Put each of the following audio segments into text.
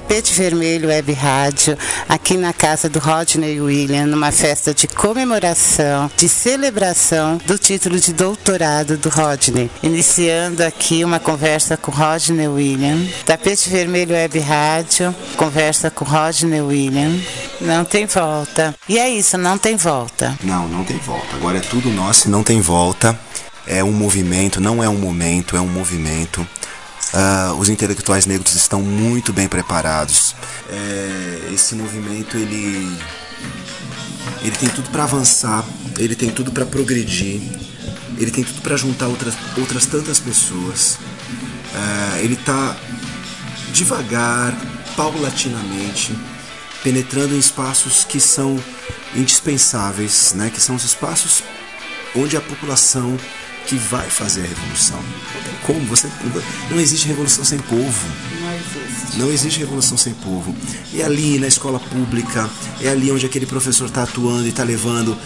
Tapete Vermelho Web Rádio, aqui na casa do Rodney William, numa festa de comemoração, de celebração do título de doutorado do Rodney. Iniciando aqui uma conversa com Rodney William. Tapete Vermelho Web Rádio, conversa com Rodney William. Não tem volta. E é isso, não tem volta. Não, não tem volta. Agora é tudo nosso e não tem volta. É um movimento, não é um momento, é um movimento. Uh, os intelectuais negros estão muito bem preparados. É, esse movimento ele ele tem tudo para avançar, ele tem tudo para progredir, ele tem tudo para juntar outras, outras tantas pessoas. Uh, ele está devagar, paulatinamente, penetrando em espaços que são indispensáveis, né? que são os espaços onde a população que vai fazer a revolução. Como, você não existe revolução sem povo. Não existe. Não existe revolução sem povo. É ali na escola pública, é ali onde aquele professor está atuando e está levando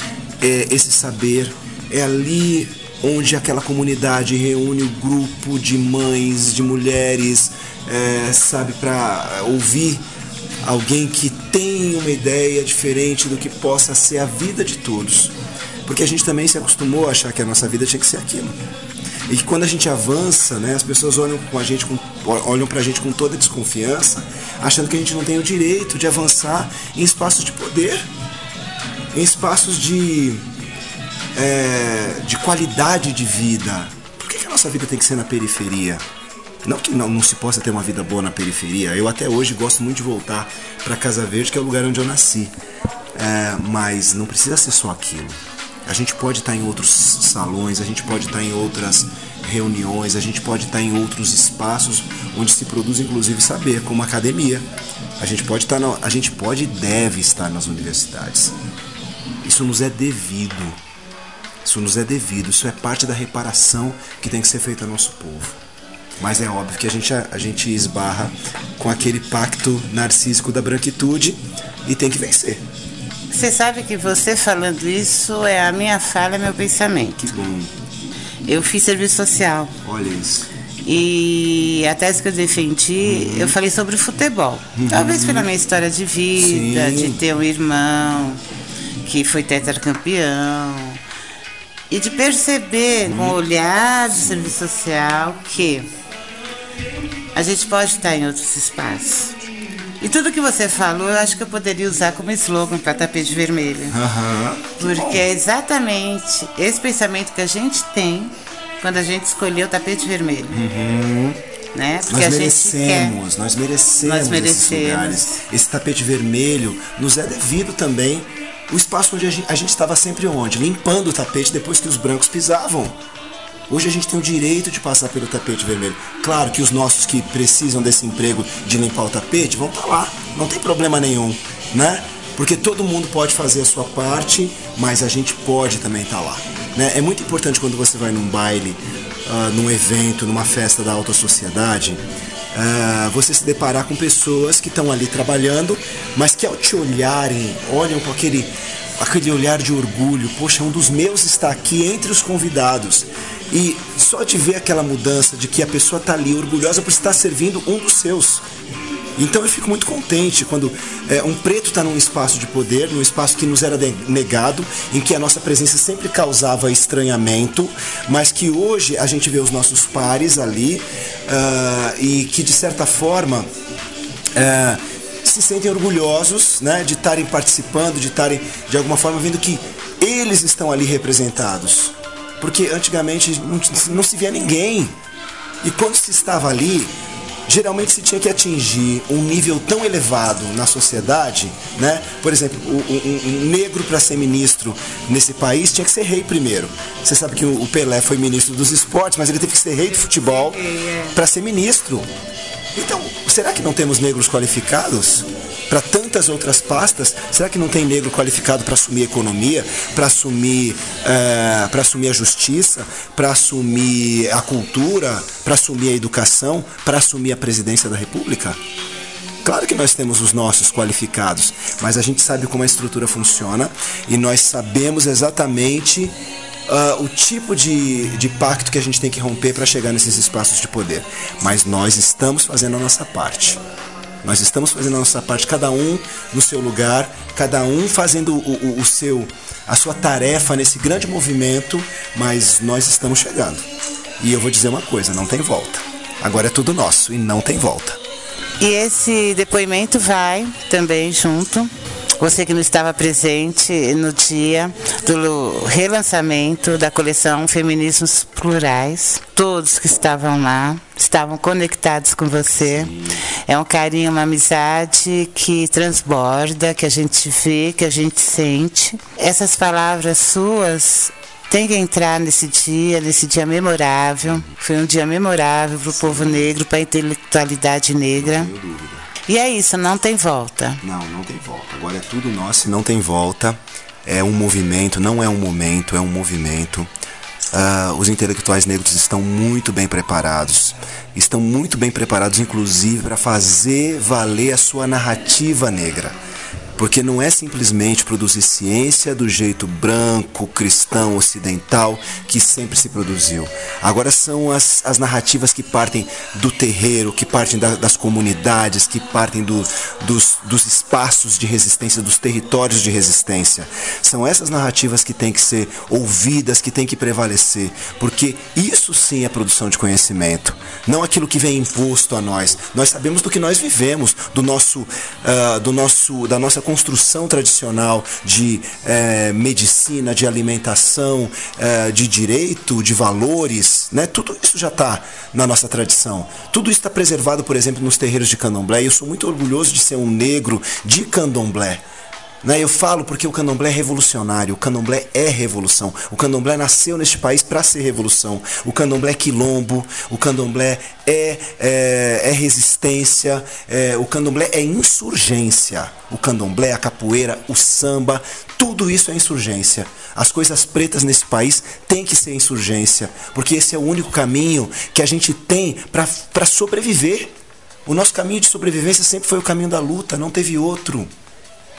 é, esse saber, é ali onde aquela comunidade reúne o grupo de mães, de mulheres, é, sabe, para ouvir alguém que tem uma ideia diferente do que possa ser a vida de todos. Porque a gente também se acostumou a achar que a nossa vida tinha que ser aquilo. E que quando a gente avança, né, as pessoas olham com a gente com, olham pra gente com toda desconfiança, achando que a gente não tem o direito de avançar em espaços de poder, em espaços de é, de qualidade de vida. Por que, que a nossa vida tem que ser na periferia? Não que não, não se possa ter uma vida boa na periferia. Eu até hoje gosto muito de voltar para Casa Verde, que é o lugar onde eu nasci. É, mas não precisa ser só aquilo. A gente pode estar em outros salões, a gente pode estar em outras reuniões, a gente pode estar em outros espaços onde se produz inclusive saber, como academia. A gente pode estar, na, a gente pode e deve estar nas universidades. Isso nos é devido. Isso nos é devido, isso é parte da reparação que tem que ser feita ao nosso povo. Mas é óbvio que a gente, a, a gente esbarra com aquele pacto narcísico da branquitude e tem que vencer. Você sabe que você falando isso é a minha fala, meu pensamento. Que bom. Eu fiz serviço social. Olha isso. E a tese que eu defendi, uhum. eu falei sobre futebol. Uhum. Talvez pela minha história de vida, Sim. de ter um irmão que foi tetracampeão. E de perceber uhum. com o olhar do serviço social que a gente pode estar em outros espaços. E tudo que você falou, eu acho que eu poderia usar como slogan para tapete vermelho. Uhum. Porque é exatamente esse pensamento que a gente tem quando a gente escolheu o tapete vermelho. Uhum. Né? Porque nós merecemos, quer... nós merecemos, nós merecemos esses lugares. Esse tapete vermelho nos é devido também o espaço onde a gente estava sempre onde? Limpando o tapete depois que os brancos pisavam. Hoje a gente tem o direito de passar pelo tapete vermelho. Claro que os nossos que precisam desse emprego de limpar o tapete vão estar tá lá, não tem problema nenhum, né? Porque todo mundo pode fazer a sua parte, mas a gente pode também estar tá lá. Né? É muito importante quando você vai num baile, uh, num evento, numa festa da alta sociedade, uh, você se deparar com pessoas que estão ali trabalhando, mas que ao te olharem, olham com aquele aquele olhar de orgulho, poxa, um dos meus está aqui entre os convidados. E só de ver aquela mudança de que a pessoa está ali orgulhosa por estar servindo um dos seus. Então eu fico muito contente quando é, um preto está num espaço de poder, num espaço que nos era negado, em que a nossa presença sempre causava estranhamento, mas que hoje a gente vê os nossos pares ali uh, e que de certa forma uh, se sentem orgulhosos né, de estarem participando, de estarem de alguma forma vendo que eles estão ali representados. Porque antigamente não, não se via ninguém. E quando se estava ali, geralmente se tinha que atingir um nível tão elevado na sociedade, né? Por exemplo, um, um negro para ser ministro nesse país tinha que ser rei primeiro. Você sabe que o Pelé foi ministro dos esportes, mas ele teve que ser rei do futebol para ser ministro. Então, será que não temos negros qualificados? Para tantas outras pastas, será que não tem negro qualificado para assumir a economia, para assumir, é, para assumir a justiça, para assumir a cultura, para assumir a educação, para assumir a presidência da República? Claro que nós temos os nossos qualificados, mas a gente sabe como a estrutura funciona e nós sabemos exatamente uh, o tipo de, de pacto que a gente tem que romper para chegar nesses espaços de poder. Mas nós estamos fazendo a nossa parte. Nós estamos fazendo a nossa parte, cada um no seu lugar, cada um fazendo o, o, o seu, a sua tarefa nesse grande movimento, mas nós estamos chegando. E eu vou dizer uma coisa, não tem volta. Agora é tudo nosso e não tem volta. E esse depoimento vai também junto você que não estava presente no dia do relançamento da coleção Feminismos Plurais, todos que estavam lá estavam conectados com você. É um carinho, uma amizade que transborda, que a gente vê, que a gente sente. Essas palavras suas tem que entrar nesse dia, nesse dia memorável. Foi um dia memorável para o povo negro, para a intelectualidade negra. E é isso, não tem volta. Não, não tem volta. Agora é tudo nosso e não tem volta. É um movimento, não é um momento, é um movimento. Uh, os intelectuais negros estão muito bem preparados. Estão muito bem preparados, inclusive, para fazer valer a sua narrativa negra porque não é simplesmente produzir ciência do jeito branco, cristão, ocidental que sempre se produziu. Agora são as, as narrativas que partem do terreiro, que partem da, das comunidades, que partem do, dos, dos espaços de resistência, dos territórios de resistência. São essas narrativas que têm que ser ouvidas, que têm que prevalecer, porque isso sim é produção de conhecimento, não aquilo que vem imposto a nós. Nós sabemos do que nós vivemos, do nosso, uh, do nosso, da nossa construção tradicional de é, medicina, de alimentação, é, de direito, de valores, né? tudo isso já está na nossa tradição. Tudo isso está preservado, por exemplo, nos terreiros de candomblé. E eu sou muito orgulhoso de ser um negro de candomblé. Né? Eu falo porque o candomblé é revolucionário, o candomblé é revolução. O candomblé nasceu neste país para ser revolução. O candomblé é quilombo, o candomblé é, é, é resistência, é, o candomblé é insurgência. O candomblé, a capoeira, o samba, tudo isso é insurgência. As coisas pretas nesse país têm que ser insurgência, porque esse é o único caminho que a gente tem para sobreviver. O nosso caminho de sobrevivência sempre foi o caminho da luta, não teve outro.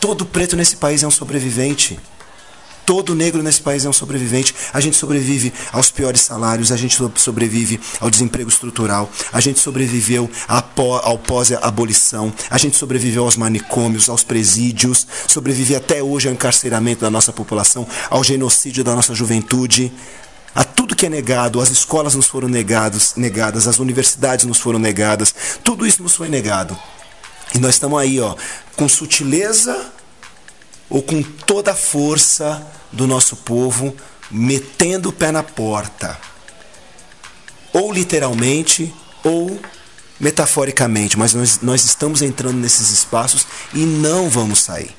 Todo preto nesse país é um sobrevivente. Todo negro nesse país é um sobrevivente. A gente sobrevive aos piores salários, a gente sobrevive ao desemprego estrutural, a gente sobreviveu ao pós-abolição, a gente sobreviveu aos manicômios, aos presídios, sobrevive até hoje ao encarceramento da nossa população, ao genocídio da nossa juventude. A tudo que é negado, as escolas nos foram negados, negadas, as universidades nos foram negadas, tudo isso nos foi negado. E nós estamos aí, ó, com sutileza ou com toda a força do nosso povo, metendo o pé na porta. Ou literalmente, ou metaforicamente, mas nós, nós estamos entrando nesses espaços e não vamos sair.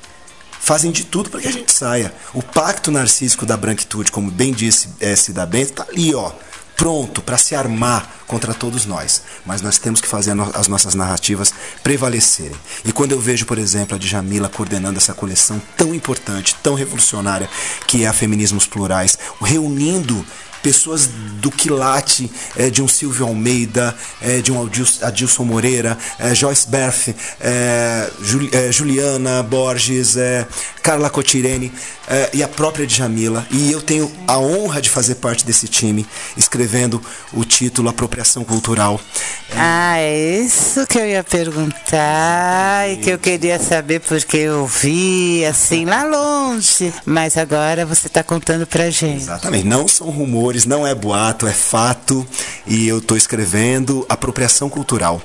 Fazem de tudo para que a gente saia. O pacto narcísico da branquitude, como bem disse é, Cida Bento, está ali, ó pronto para se armar contra todos nós. Mas nós temos que fazer as nossas narrativas prevalecerem. E quando eu vejo, por exemplo, a Djamila coordenando essa coleção tão importante, tão revolucionária, que é a Feminismos Plurais, reunindo pessoas do quilate é, de um Silvio Almeida, é, de um Adilson, Moreira, é, Joyce Berth, é, Jul, é, Juliana Borges, é, Carla Cotirene e a própria Djamila. E eu tenho a honra de fazer parte desse time, escrevendo o título Apropriação Cultural. Ah, é isso que eu ia perguntar e que eu queria saber porque eu vi assim lá longe. Mas agora você está contando pra gente. Exatamente, não são rumores não é boato, é fato. E eu estou escrevendo Apropriação Cultural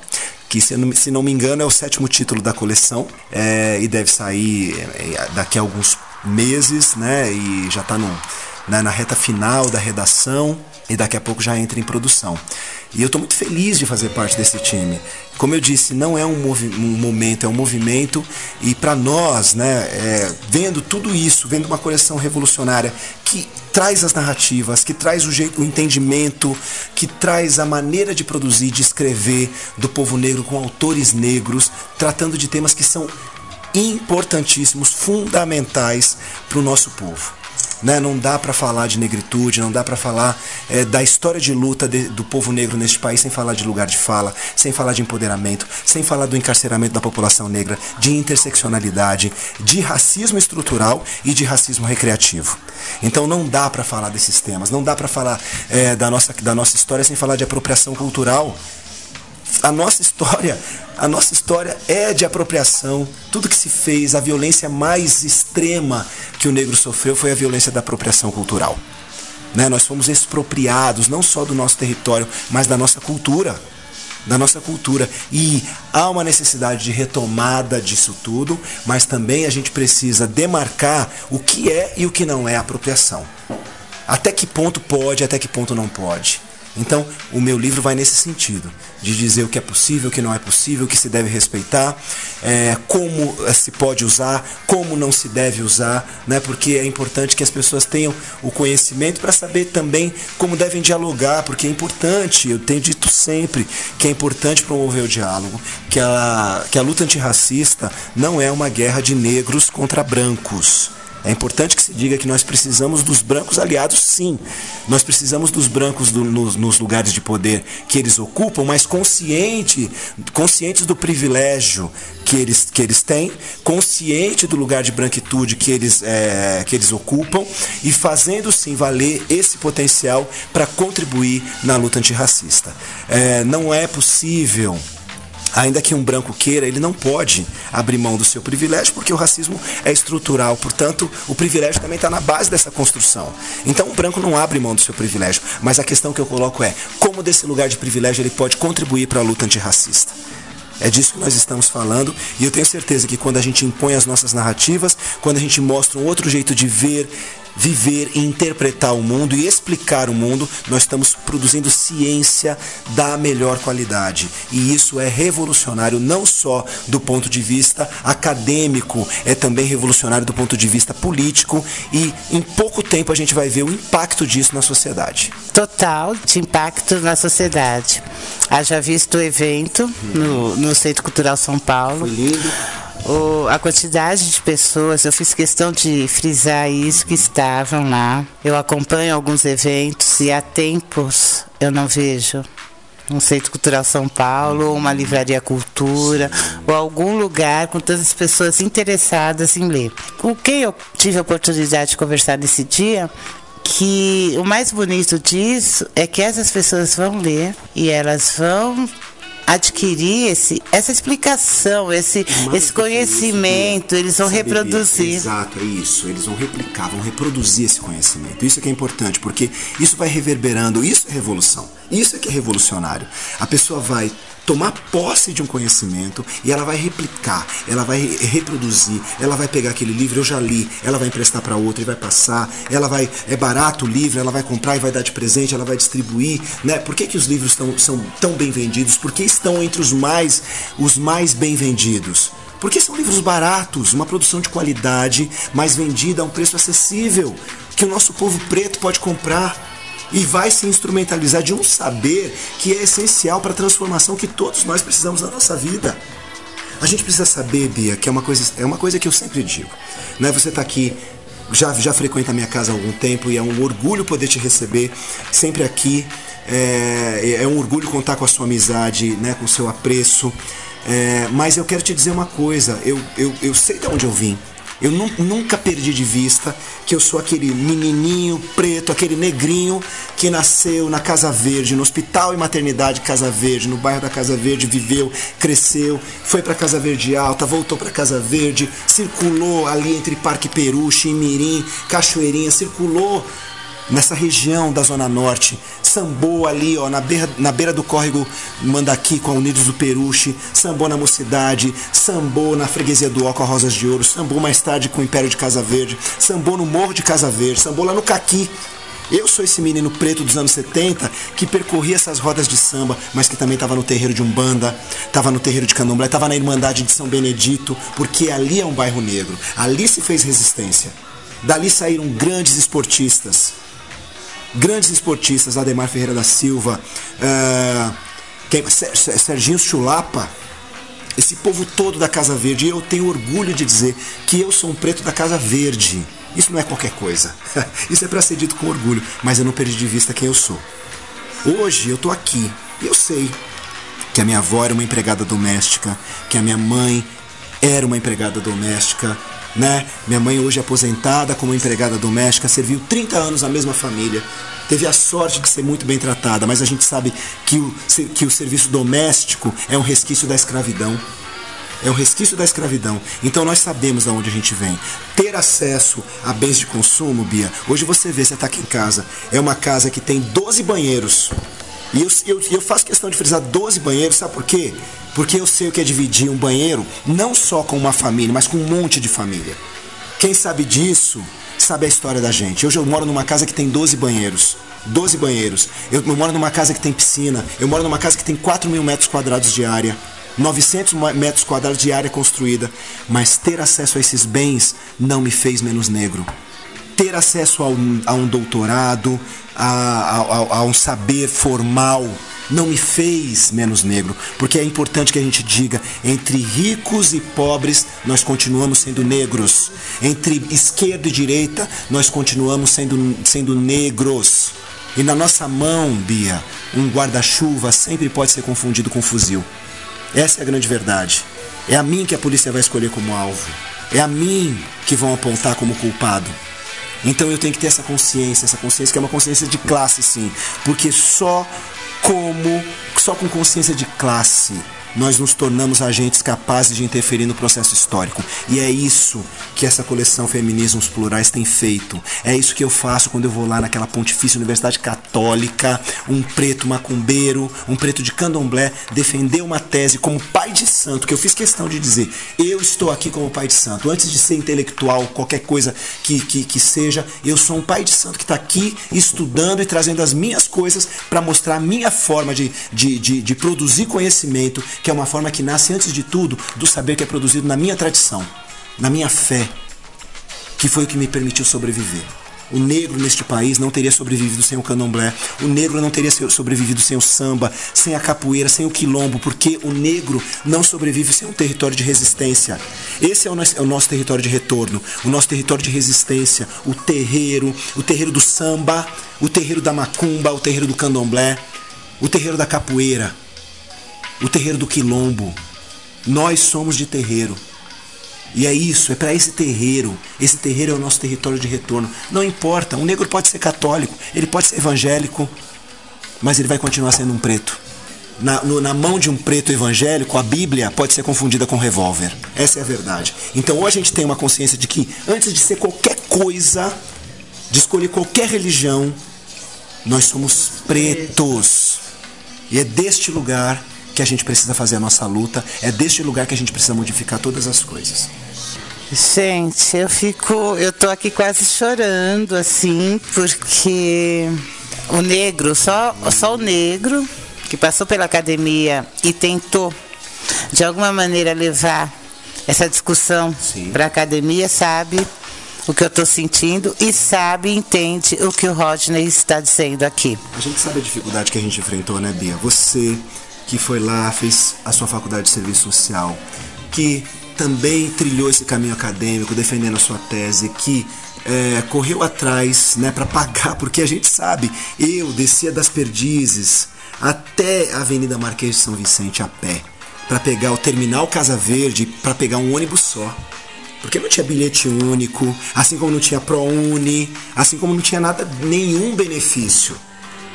que se não, se não me engano é o sétimo título da coleção é, e deve sair é, daqui a alguns meses, né? E já está né, na reta final da redação e daqui a pouco já entra em produção. E eu estou muito feliz de fazer parte desse time. Como eu disse, não é um, um momento, é um movimento. E para nós, né, é, vendo tudo isso, vendo uma coleção revolucionária que traz as narrativas, que traz o jeito, o entendimento, que traz a maneira de produzir, de escrever do povo negro com autores negros, tratando de temas que são importantíssimos, fundamentais para o nosso povo. Né? Não dá para falar de negritude, não dá para falar é, da história de luta de, do povo negro neste país sem falar de lugar de fala, sem falar de empoderamento, sem falar do encarceramento da população negra, de interseccionalidade, de racismo estrutural e de racismo recreativo. Então não dá para falar desses temas, não dá para falar é, da, nossa, da nossa história sem falar de apropriação cultural a nossa história, a nossa história é de apropriação. Tudo que se fez, a violência mais extrema que o negro sofreu foi a violência da apropriação cultural. Né? Nós fomos expropriados não só do nosso território, mas da nossa cultura. Da nossa cultura. E há uma necessidade de retomada disso tudo, mas também a gente precisa demarcar o que é e o que não é apropriação. Até que ponto pode, até que ponto não pode. Então, o meu livro vai nesse sentido, de dizer o que é possível, o que não é possível, o que se deve respeitar, é, como eh, se pode usar, como não se deve usar, né? porque é importante que as pessoas tenham o conhecimento para saber também como devem dialogar, porque é importante, eu tenho dito sempre que é importante promover o diálogo, que a, que a luta antirracista não é uma guerra de negros contra brancos é importante que se diga que nós precisamos dos brancos aliados, sim. Nós precisamos dos brancos do, nos, nos, lugares de poder que eles ocupam, mas consciente, conscientes do privilégio que eles, que eles têm, consciente do lugar de branquitude que eles, é, que eles ocupam e fazendo sim valer esse potencial para contribuir na luta antirracista. É, não é possível Ainda que um branco queira, ele não pode abrir mão do seu privilégio, porque o racismo é estrutural. Portanto, o privilégio também está na base dessa construção. Então, o branco não abre mão do seu privilégio. Mas a questão que eu coloco é como desse lugar de privilégio ele pode contribuir para a luta antirracista. É disso que nós estamos falando e eu tenho certeza que quando a gente impõe as nossas narrativas, quando a gente mostra um outro jeito de ver, viver e interpretar o mundo e explicar o mundo, nós estamos produzindo ciência da melhor qualidade. E isso é revolucionário não só do ponto de vista acadêmico, é também revolucionário do ponto de vista político e em pouco tempo a gente vai ver o impacto disso na sociedade. Total de impacto na sociedade. Haja visto o evento no, no Centro Cultural São Paulo. Foi lindo o, a quantidade de pessoas, eu fiz questão de frisar isso, que estavam lá. Eu acompanho alguns eventos e há tempos eu não vejo um Centro Cultural São Paulo, ou uma livraria cultura, ou algum lugar com todas as pessoas interessadas em ler. Com quem eu tive a oportunidade de conversar nesse dia, que o mais bonito disso é que essas pessoas vão ler e elas vão adquirir esse, essa explicação, esse, esse conhecimento, eles vão reproduzir. Exato, é isso. Eles vão replicar, vão reproduzir esse conhecimento. Isso é que é importante, porque isso vai reverberando, isso é revolução. Isso é que é revolucionário. A pessoa vai tomar posse de um conhecimento e ela vai replicar, ela vai reproduzir, ela vai pegar aquele livro, eu já li, ela vai emprestar para outra e vai passar, ela vai, é barato o livro, ela vai comprar e vai dar de presente, ela vai distribuir, né? Por que, que os livros tão, são tão bem vendidos? Por que estão entre os mais, os mais bem vendidos? Porque são livros baratos, uma produção de qualidade, mas vendida a um preço acessível, que o nosso povo preto pode comprar e vai se instrumentalizar de um saber que é essencial para a transformação que todos nós precisamos na nossa vida. A gente precisa saber, Bia, que é uma coisa, é uma coisa que eu sempre digo. Né? Você está aqui, já, já frequenta a minha casa há algum tempo e é um orgulho poder te receber sempre aqui. É, é um orgulho contar com a sua amizade, né, com o seu apreço. É, mas eu quero te dizer uma coisa, eu, eu, eu sei de onde eu vim. Eu nunca perdi de vista que eu sou aquele menininho preto, aquele negrinho que nasceu na Casa Verde, no Hospital e Maternidade Casa Verde, no bairro da Casa Verde, viveu, cresceu, foi para Casa Verde Alta, voltou para Casa Verde, circulou ali entre Parque Peru, Chimirim, Cachoeirinha, circulou nessa região da Zona Norte. Sambou ali, ó, na beira, na beira do córrego Mandaqui com a Unidos do Peruche, sambou na Mocidade, sambou na Freguesia do Ó com a Rosas de Ouro, sambou mais tarde com o Império de Casa Verde, sambou no Morro de Casa Verde, sambou lá no Caqui. Eu sou esse menino preto dos anos 70 que percorria essas rodas de samba, mas que também estava no terreiro de Umbanda, estava no terreiro de Candomblé, estava na Irmandade de São Benedito, porque ali é um bairro negro. Ali se fez resistência. Dali saíram grandes esportistas, grandes esportistas, Ademar Ferreira da Silva, uh, quem, Serginho Chulapa, esse povo todo da Casa Verde. E eu tenho orgulho de dizer que eu sou um preto da Casa Verde. Isso não é qualquer coisa. Isso é para ser dito com orgulho, mas eu não perdi de vista quem eu sou. Hoje eu tô aqui e eu sei que a minha avó era uma empregada doméstica, que a minha mãe era uma empregada doméstica, né? Minha mãe hoje é aposentada como empregada doméstica, serviu 30 anos na mesma família, teve a sorte de ser muito bem tratada, mas a gente sabe que o, que o serviço doméstico é um resquício da escravidão. É um resquício da escravidão. Então nós sabemos de onde a gente vem. Ter acesso a bens de consumo, Bia. Hoje você vê, você está aqui em casa. É uma casa que tem 12 banheiros. E eu, eu, eu faço questão de frisar 12 banheiros, sabe por quê? Porque eu sei o que é dividir um banheiro não só com uma família, mas com um monte de família. Quem sabe disso sabe a história da gente. Hoje eu moro numa casa que tem 12 banheiros. 12 banheiros. Eu, eu moro numa casa que tem piscina. Eu moro numa casa que tem 4 mil metros quadrados de área. 900 metros quadrados de área construída. Mas ter acesso a esses bens não me fez menos negro. Ter acesso a um, a um doutorado, a, a, a um saber formal, não me fez menos negro, porque é importante que a gente diga: entre ricos e pobres, nós continuamos sendo negros, entre esquerda e direita, nós continuamos sendo, sendo negros. E na nossa mão, Bia, um guarda-chuva sempre pode ser confundido com um fuzil. Essa é a grande verdade. É a mim que a polícia vai escolher como alvo. É a mim que vão apontar como culpado. Então eu tenho que ter essa consciência, essa consciência que é uma consciência de classe, sim. Porque só como, só com consciência de classe, nós nos tornamos agentes capazes de interferir no processo histórico. E é isso que essa coleção Feminismos Plurais tem feito. É isso que eu faço quando eu vou lá naquela Pontifícia Universidade Católica, um preto macumbeiro, um preto de candomblé, defender uma tese como pai de santo, que eu fiz questão de dizer, eu estou aqui como pai de santo. Antes de ser intelectual, qualquer coisa que, que, que seja, eu sou um pai de santo que está aqui estudando e trazendo as minhas coisas para mostrar a minha forma de, de, de, de produzir conhecimento que é uma forma que nasce, antes de tudo, do saber que é produzido na minha tradição, na minha fé, que foi o que me permitiu sobreviver. O negro neste país não teria sobrevivido sem o candomblé. O negro não teria sobrevivido sem o samba, sem a capoeira, sem o quilombo, porque o negro não sobrevive sem um território de resistência. Esse é o, nosso, é o nosso território de retorno, o nosso território de resistência, o terreiro, o terreiro do samba, o terreiro da macumba, o terreiro do candomblé, o terreiro da capoeira o terreiro do quilombo. Nós somos de terreiro. E é isso, é para esse terreiro. Esse terreiro é o nosso território de retorno. Não importa, um negro pode ser católico, ele pode ser evangélico, mas ele vai continuar sendo um preto. Na, no, na mão de um preto evangélico, a Bíblia pode ser confundida com um revólver. Essa é a verdade. Então, ou a gente tem uma consciência de que, antes de ser qualquer coisa, de escolher qualquer religião, nós somos pretos. E é deste lugar que a gente precisa fazer a nossa luta, é deste lugar que a gente precisa modificar todas as coisas. Gente, eu fico, eu tô aqui quase chorando assim, porque o negro, só, só o negro que passou pela academia e tentou de alguma maneira levar essa discussão para a academia sabe o que eu estou sentindo e sabe e entende o que o Rodney está dizendo aqui. A gente sabe a dificuldade que a gente enfrentou, né, Bia? Você que foi lá, fez a sua faculdade de serviço social, que também trilhou esse caminho acadêmico, defendendo a sua tese, que é, correu atrás né, para pagar, porque a gente sabe, eu descia das Perdizes até a Avenida Marquês de São Vicente a pé, para pegar o terminal Casa Verde, para pegar um ônibus só. Porque não tinha bilhete único, assim como não tinha ProUni, assim como não tinha nada, nenhum benefício.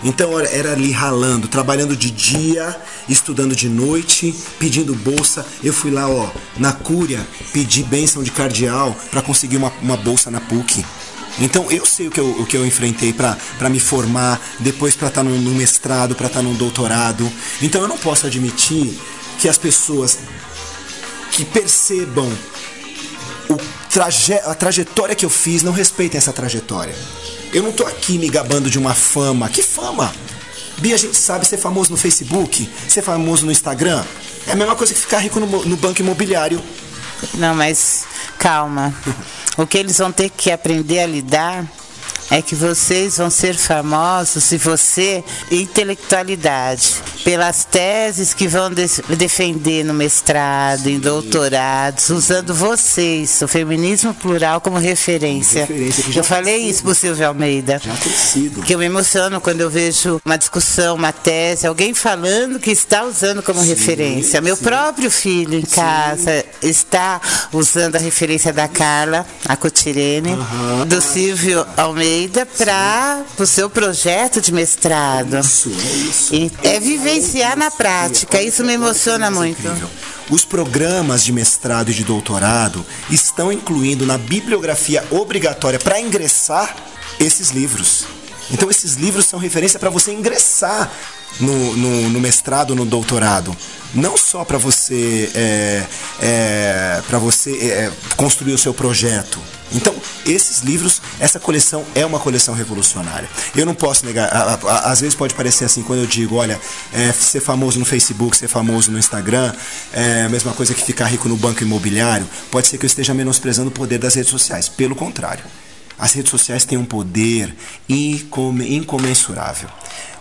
Então era ali ralando, trabalhando de dia, estudando de noite, pedindo bolsa. Eu fui lá, ó, na Cúria, pedi bênção de cardeal para conseguir uma, uma bolsa na PUC. Então eu sei o que eu, o que eu enfrentei para me formar, depois para estar tá num, num mestrado, para estar tá num doutorado. Então eu não posso admitir que as pessoas que percebam o traje a trajetória que eu fiz não respeitem essa trajetória. Eu não tô aqui me gabando de uma fama. Que fama? Bia, a gente sabe ser famoso no Facebook, ser famoso no Instagram. É a mesma coisa que ficar rico no, no banco imobiliário. Não, mas calma. o que eles vão ter que aprender a lidar é que vocês vão ser famosos se você intelectualidade pelas teses que vão de defender no mestrado, em doutorados, usando vocês, o feminismo plural como referência. referência eu falei isso pro Silvio Almeida. Já sido. Que eu me emociono quando eu vejo uma discussão, uma tese, alguém falando que está usando como sim, referência. Meu sim. próprio filho em sim. casa está usando a referência da Carla, a Cotirene, uh -huh. do Silvio Almeida Almeida para o seu projeto de mestrado. Isso, é isso. E é vivenciar na prática, isso me emociona muito. Os programas de mestrado e de doutorado estão incluindo na bibliografia obrigatória para ingressar esses livros. Então esses livros são referência para você ingressar no, no, no, mestrado, no doutorado, não só para você é, é, para você é, construir o seu projeto. Então esses livros, essa coleção é uma coleção revolucionária. Eu não posso negar, a, a, às vezes pode parecer assim quando eu digo, olha, é, ser famoso no Facebook, ser famoso no Instagram, é a mesma coisa que ficar rico no banco imobiliário. Pode ser que eu esteja menosprezando o poder das redes sociais. Pelo contrário. As redes sociais têm um poder incomensurável.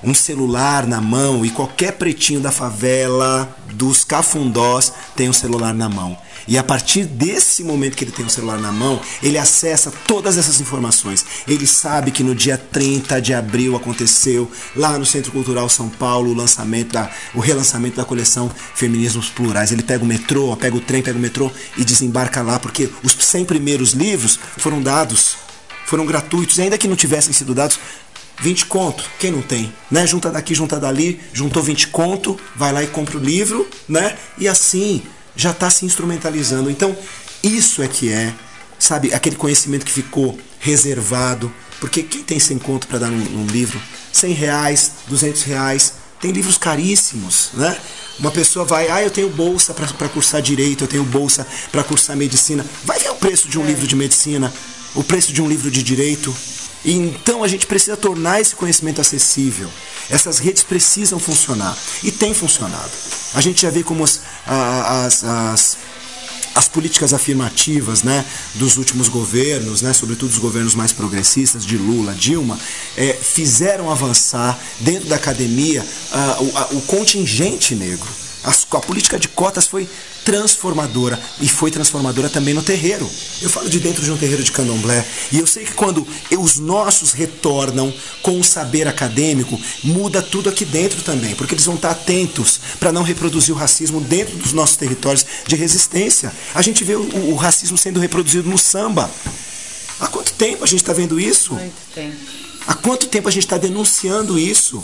Um celular na mão e qualquer pretinho da favela, dos cafundós, tem um celular na mão. E a partir desse momento que ele tem o celular na mão, ele acessa todas essas informações. Ele sabe que no dia 30 de abril aconteceu lá no Centro Cultural São Paulo o lançamento da, o relançamento da coleção Feminismos Plurais. Ele pega o metrô, pega o trem, pega o metrô e desembarca lá porque os 100 primeiros livros foram dados foram gratuitos, e ainda que não tivessem sido dados, 20 conto, quem não tem? Né? Junta daqui, junta dali, juntou 20 conto, vai lá e compra o livro, né? E assim já está se instrumentalizando. Então, isso é que é, sabe, aquele conhecimento que ficou reservado. Porque quem tem 100 conto para dar num, num, livro? 100 reais, 200 reais. Tem livros caríssimos, né? Uma pessoa vai, ah, eu tenho bolsa para cursar direito, eu tenho bolsa para cursar medicina. Vai ver o preço de um é. livro de medicina o preço de um livro de direito. Então a gente precisa tornar esse conhecimento acessível. Essas redes precisam funcionar. E tem funcionado. A gente já vê como as, as, as, as políticas afirmativas né, dos últimos governos, né, sobretudo os governos mais progressistas, de Lula, Dilma, é, fizeram avançar dentro da academia uh, o, o contingente negro. As, a política de cotas foi transformadora e foi transformadora também no terreiro. Eu falo de dentro de um terreiro de candomblé e eu sei que quando os nossos retornam com o saber acadêmico, muda tudo aqui dentro também, porque eles vão estar atentos para não reproduzir o racismo dentro dos nossos territórios de resistência. A gente vê o, o racismo sendo reproduzido no samba. Há quanto tempo a gente está vendo isso? Muito tempo. Há quanto tempo a gente está denunciando isso?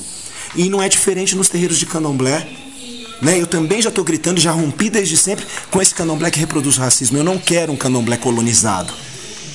E não é diferente nos terreiros de candomblé. Né? Eu também já estou gritando, já rompi desde sempre com esse candomblé que reproduz o racismo. Eu não quero um candomblé colonizado.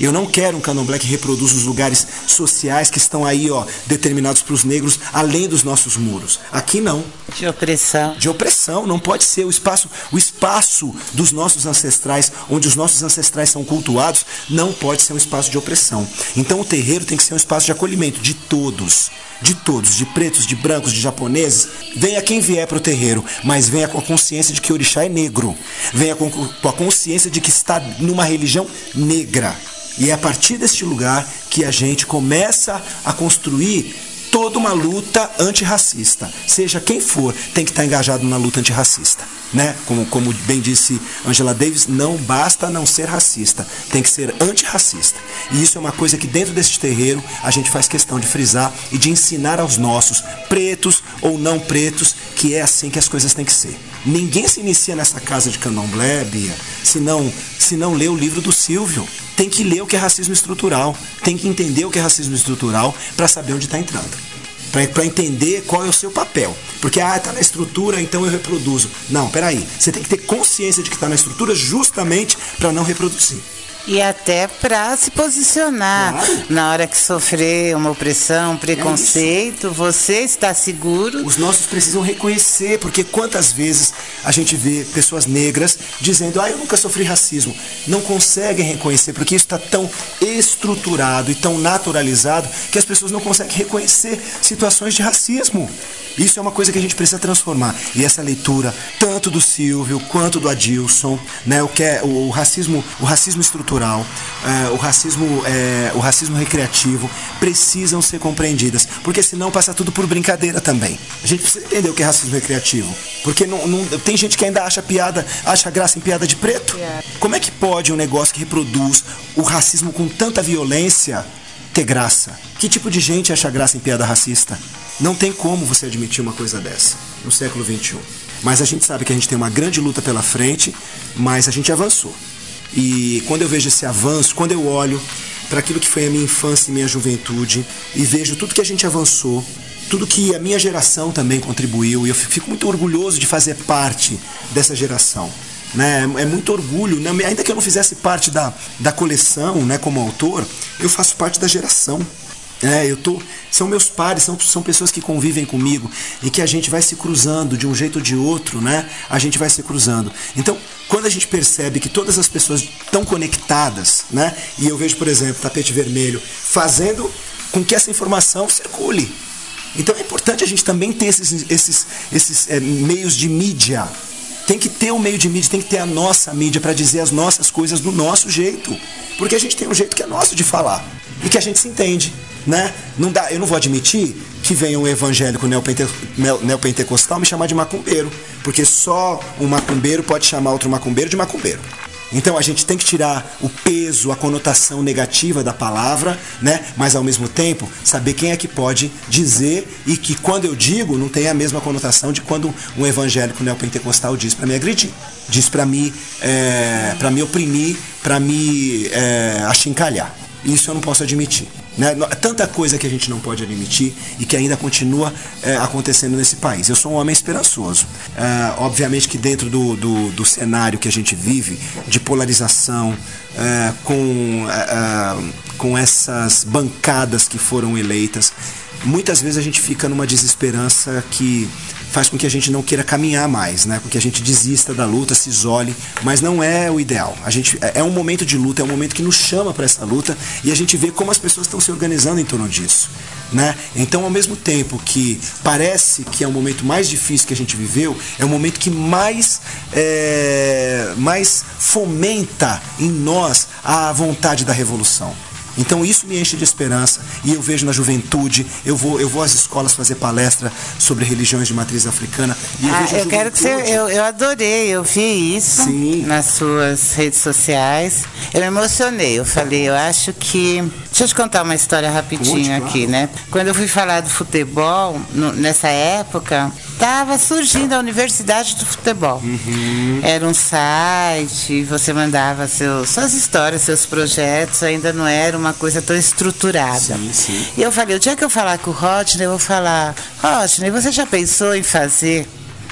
Eu não quero um candomblé que reproduz os lugares sociais que estão aí, ó, determinados para os negros, além dos nossos muros. Aqui não. De opressão. De opressão, não pode ser o espaço, o espaço dos nossos ancestrais, onde os nossos ancestrais são cultuados, não pode ser um espaço de opressão. Então o terreiro tem que ser um espaço de acolhimento de todos de todos, de pretos, de brancos, de japoneses, venha quem vier para o terreiro, mas venha com a consciência de que orixá é negro, venha com a consciência de que está numa religião negra. E é a partir deste lugar que a gente começa a construir toda uma luta antirracista. Seja quem for, tem que estar engajado na luta antirracista. Né? Como, como bem disse Angela Davis, não basta não ser racista, tem que ser antirracista. E isso é uma coisa que dentro desse terreiro a gente faz questão de frisar e de ensinar aos nossos, pretos ou não pretos, que é assim que as coisas têm que ser. Ninguém se inicia nessa casa de candomblé, Bia, se não, se não lê o livro do Silvio. Tem que ler o que é racismo estrutural, tem que entender o que é racismo estrutural para saber onde está entrando para entender qual é o seu papel. Porque, ah, está na estrutura, então eu reproduzo. Não, peraí. Você tem que ter consciência de que está na estrutura justamente para não reproduzir. E até para se posicionar claro. na hora que sofrer uma opressão, um preconceito, é você está seguro. Os nossos precisam reconhecer, porque quantas vezes a gente vê pessoas negras dizendo: "Ah, eu nunca sofri racismo". Não conseguem reconhecer porque isso está tão estruturado e tão naturalizado que as pessoas não conseguem reconhecer situações de racismo. Isso é uma coisa que a gente precisa transformar. E essa leitura, tanto do Silvio quanto do Adilson, né, o que é o, o racismo, o racismo estrutural, é, o racismo, é, o racismo recreativo precisam ser compreendidas, porque senão passa tudo por brincadeira também. A gente precisa entender o que é racismo recreativo, porque não, não tem gente que ainda acha piada, acha graça em piada de preto. Como é que pode um negócio que reproduz o racismo com tanta violência ter graça? Que tipo de gente acha graça em piada racista? Não tem como você admitir uma coisa dessa no século XXI. Mas a gente sabe que a gente tem uma grande luta pela frente, mas a gente avançou. E quando eu vejo esse avanço, quando eu olho para aquilo que foi a minha infância e minha juventude e vejo tudo que a gente avançou, tudo que a minha geração também contribuiu e eu fico muito orgulhoso de fazer parte dessa geração. Né? É muito orgulho, né? ainda que eu não fizesse parte da, da coleção né, como autor, eu faço parte da geração. É, eu tô, são meus pares, são, são pessoas que convivem comigo e que a gente vai se cruzando de um jeito ou de outro, né? A gente vai se cruzando. Então, quando a gente percebe que todas as pessoas estão conectadas, né? E eu vejo, por exemplo, tapete vermelho fazendo com que essa informação circule. Então é importante a gente também ter esses, esses, esses é, meios de mídia. Tem que ter o um meio de mídia, tem que ter a nossa mídia para dizer as nossas coisas do nosso jeito. Porque a gente tem um jeito que é nosso de falar e que a gente se entende. Né? Não dá, eu não vou admitir que venha um evangélico neopente, neopentecostal me chamar de macumbeiro, porque só um macumbeiro pode chamar outro macumbeiro de macumbeiro. Então a gente tem que tirar o peso, a conotação negativa da palavra, né? Mas ao mesmo tempo saber quem é que pode dizer e que quando eu digo não tem a mesma conotação de quando um evangélico neopentecostal diz para me agredir, diz para me, é, para me oprimir, para me é, achincalhar. Isso eu não posso admitir. Né? Tanta coisa que a gente não pode admitir e que ainda continua é, acontecendo nesse país. Eu sou um homem esperançoso. É, obviamente que dentro do, do, do, cenário que a gente vive, de polarização, é, com, é, é, com essas bancadas que foram eleitas, muitas vezes a gente fica numa desesperança que faz com que a gente não queira caminhar mais, né? Com que a gente desista da luta, se isole, mas não é o ideal. A gente é, é um momento de luta, é um momento que nos chama para essa luta e a gente vê como as pessoas estão se organizando em torno disso, né? Então, ao mesmo tempo que parece que é o momento mais difícil que a gente viveu, é o momento que mais é, mais fomenta em nós a vontade da revolução. Então isso me enche de esperança e eu vejo na juventude, eu vou, eu vou às escolas fazer palestra sobre religiões de matriz africana. E eu, ah, eu quero que você. Eu, eu adorei, eu vi isso Sim. nas suas redes sociais. Eu me emocionei, eu falei, eu acho que. Deixa eu te contar uma história rapidinho Conte, aqui, claro. né? Quando eu fui falar do futebol, no, nessa época, estava surgindo a Universidade do Futebol. Uhum. Era um site, você mandava seus, suas histórias, seus projetos, ainda não era uma coisa tão estruturada. Sim, sim. E eu falei, o dia que eu falar com o Rodney, eu vou falar, Rodney, você já pensou em fazer?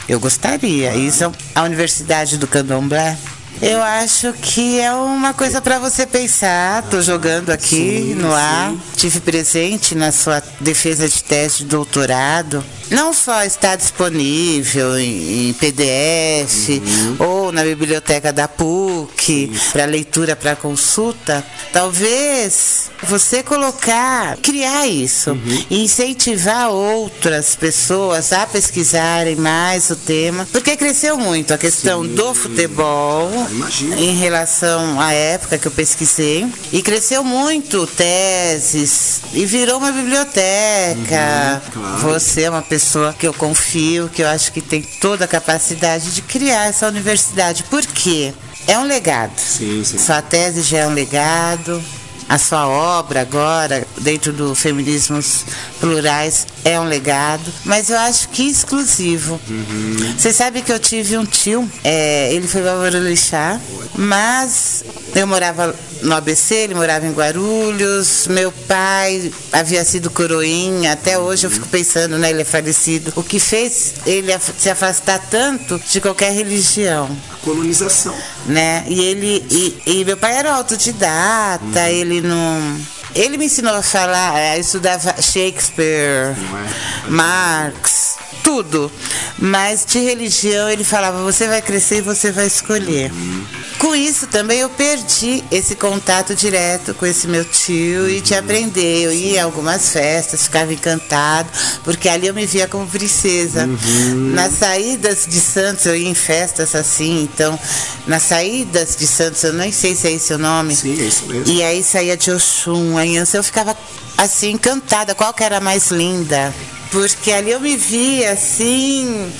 Eu gostaria. Isso é a Universidade do Candomblé. Eu acho que é uma coisa para você pensar. Estou jogando aqui sim, no ar. Sim. Tive presente na sua defesa de tese de doutorado. Não só está disponível em, em PDF uhum. ou na biblioteca da PUC para leitura, para consulta. Talvez você colocar, criar isso uhum. e incentivar outras pessoas a pesquisarem mais o tema, porque cresceu muito a questão Sim. do futebol Imagina. em relação à época que eu pesquisei. E cresceu muito teses e virou uma biblioteca. Uhum, claro. Você é uma pessoa que eu confio, que eu acho que tem toda a capacidade de criar essa universidade. Por quê? É um legado. Sim, sim. Sua tese já é um legado a sua obra agora, dentro do Feminismos Plurais, é um legado, mas eu acho que exclusivo. Uhum. Você sabe que eu tive um tio, é, ele foi para Orixá, mas eu morava no ABC, ele morava em Guarulhos, meu pai havia sido coroinha, até hoje eu fico pensando, né, ele é falecido. O que fez ele se afastar tanto de qualquer religião? colonização. Né? E ele e, e meu pai era autodidata, uhum. ele não ele me ensinou a falar, a estudar Shakespeare, é? Marx, tudo. Mas de religião ele falava: você vai crescer e você vai escolher. Uhum. Com isso também eu perdi esse contato direto com esse meu tio uhum. e de aprender. Eu ia em algumas festas, ficava encantado, porque ali eu me via como princesa. Uhum. Nas saídas de Santos, eu ia em festas assim, então, nas saídas de Santos, eu nem sei se é esse o nome. Sim, é isso mesmo. E aí saía de Oxum, aí eu ficava assim, encantada, qual que era a mais linda? Porque ali eu me via assim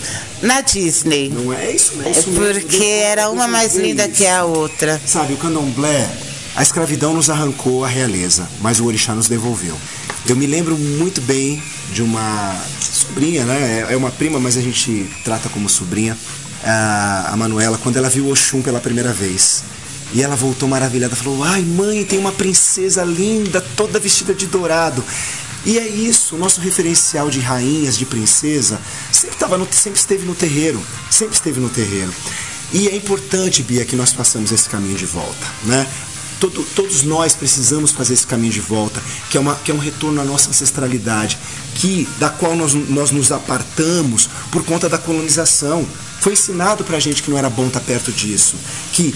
na Disney. Não é isso mesmo? Porque era uma mais linda que a outra. Sabe, o candomblé, a escravidão nos arrancou a realeza, mas o orixá nos devolveu. Eu me lembro muito bem de uma sobrinha, né? É, é uma prima, mas a gente trata como sobrinha. A Manuela, quando ela viu o Oxum pela primeira vez. E ela voltou maravilhada, falou: Ai, mãe, tem uma princesa linda, toda vestida de dourado. E é isso, o nosso referencial de rainhas, de princesa, sempre, tava no, sempre esteve no terreiro, sempre esteve no terreiro. E é importante, Bia, que nós façamos esse caminho de volta, né? Todo, todos nós precisamos fazer esse caminho de volta, que é, uma, que é um retorno à nossa ancestralidade, que da qual nós, nós nos apartamos por conta da colonização. Foi ensinado pra gente que não era bom estar perto disso, que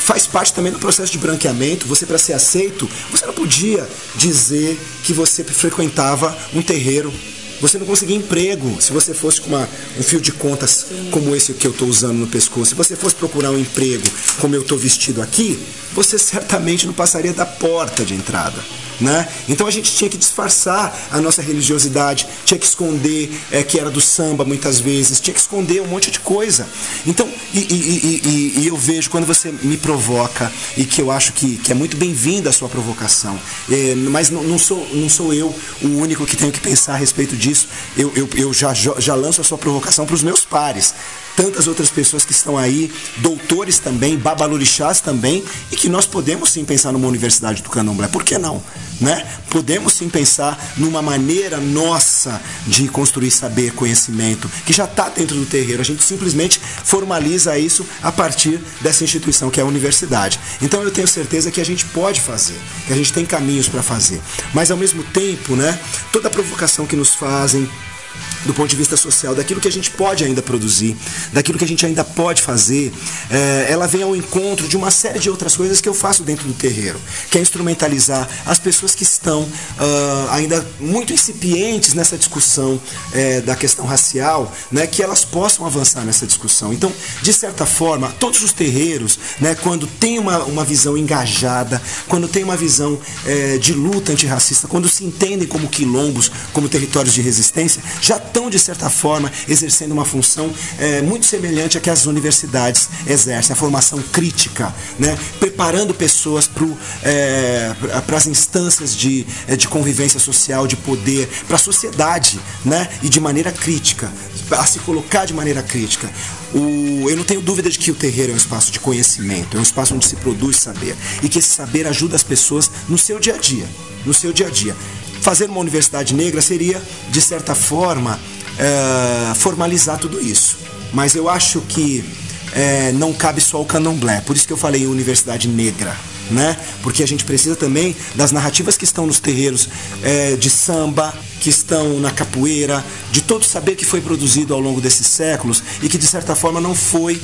faz parte também do processo de branqueamento. Você, para ser aceito, você não podia dizer que você frequentava um terreiro você não conseguia emprego se você fosse com uma, um fio de contas como esse que eu estou usando no pescoço. Se você fosse procurar um emprego como eu estou vestido aqui, você certamente não passaria da porta de entrada. Né? Então a gente tinha que disfarçar a nossa religiosidade, tinha que esconder é, que era do samba muitas vezes, tinha que esconder um monte de coisa. Então, e, e, e, e eu vejo quando você me provoca e que eu acho que, que é muito bem-vinda a sua provocação, é, mas não, não, sou, não sou eu o único que tenho que pensar a respeito disso. Eu, eu, eu já, já lanço a sua provocação para os meus pares tantas outras pessoas que estão aí, doutores também, babalorixás também, e que nós podemos sim pensar numa universidade do candomblé. Por que não? Né? Podemos sim pensar numa maneira nossa de construir saber, conhecimento, que já está dentro do terreiro. A gente simplesmente formaliza isso a partir dessa instituição que é a universidade. Então eu tenho certeza que a gente pode fazer, que a gente tem caminhos para fazer. Mas ao mesmo tempo, né, toda a provocação que nos fazem, do ponto de vista social, daquilo que a gente pode ainda produzir, daquilo que a gente ainda pode fazer, é, ela vem ao encontro de uma série de outras coisas que eu faço dentro do terreiro, que é instrumentalizar as pessoas que estão uh, ainda muito incipientes nessa discussão é, da questão racial, né, que elas possam avançar nessa discussão. Então, de certa forma, todos os terreiros, né, quando tem uma, uma visão engajada, quando tem uma visão é, de luta antirracista, quando se entendem como quilombos, como territórios de resistência, já estão, de certa forma, exercendo uma função é, muito semelhante à que as universidades exercem, a formação crítica, né? preparando pessoas para é, as instâncias de, é, de convivência social, de poder, para a sociedade, né? e de maneira crítica, a se colocar de maneira crítica. O, eu não tenho dúvida de que o terreiro é um espaço de conhecimento, é um espaço onde se produz saber e que esse saber ajuda as pessoas no seu dia a dia, no seu dia a dia. Fazer uma universidade negra seria, de certa forma, é, formalizar tudo isso. Mas eu acho que é, não cabe só o candomblé. Por isso que eu falei universidade negra. Né? Porque a gente precisa também das narrativas que estão nos terreiros é, de samba, que estão na capoeira, de todo saber que foi produzido ao longo desses séculos e que de certa forma não foi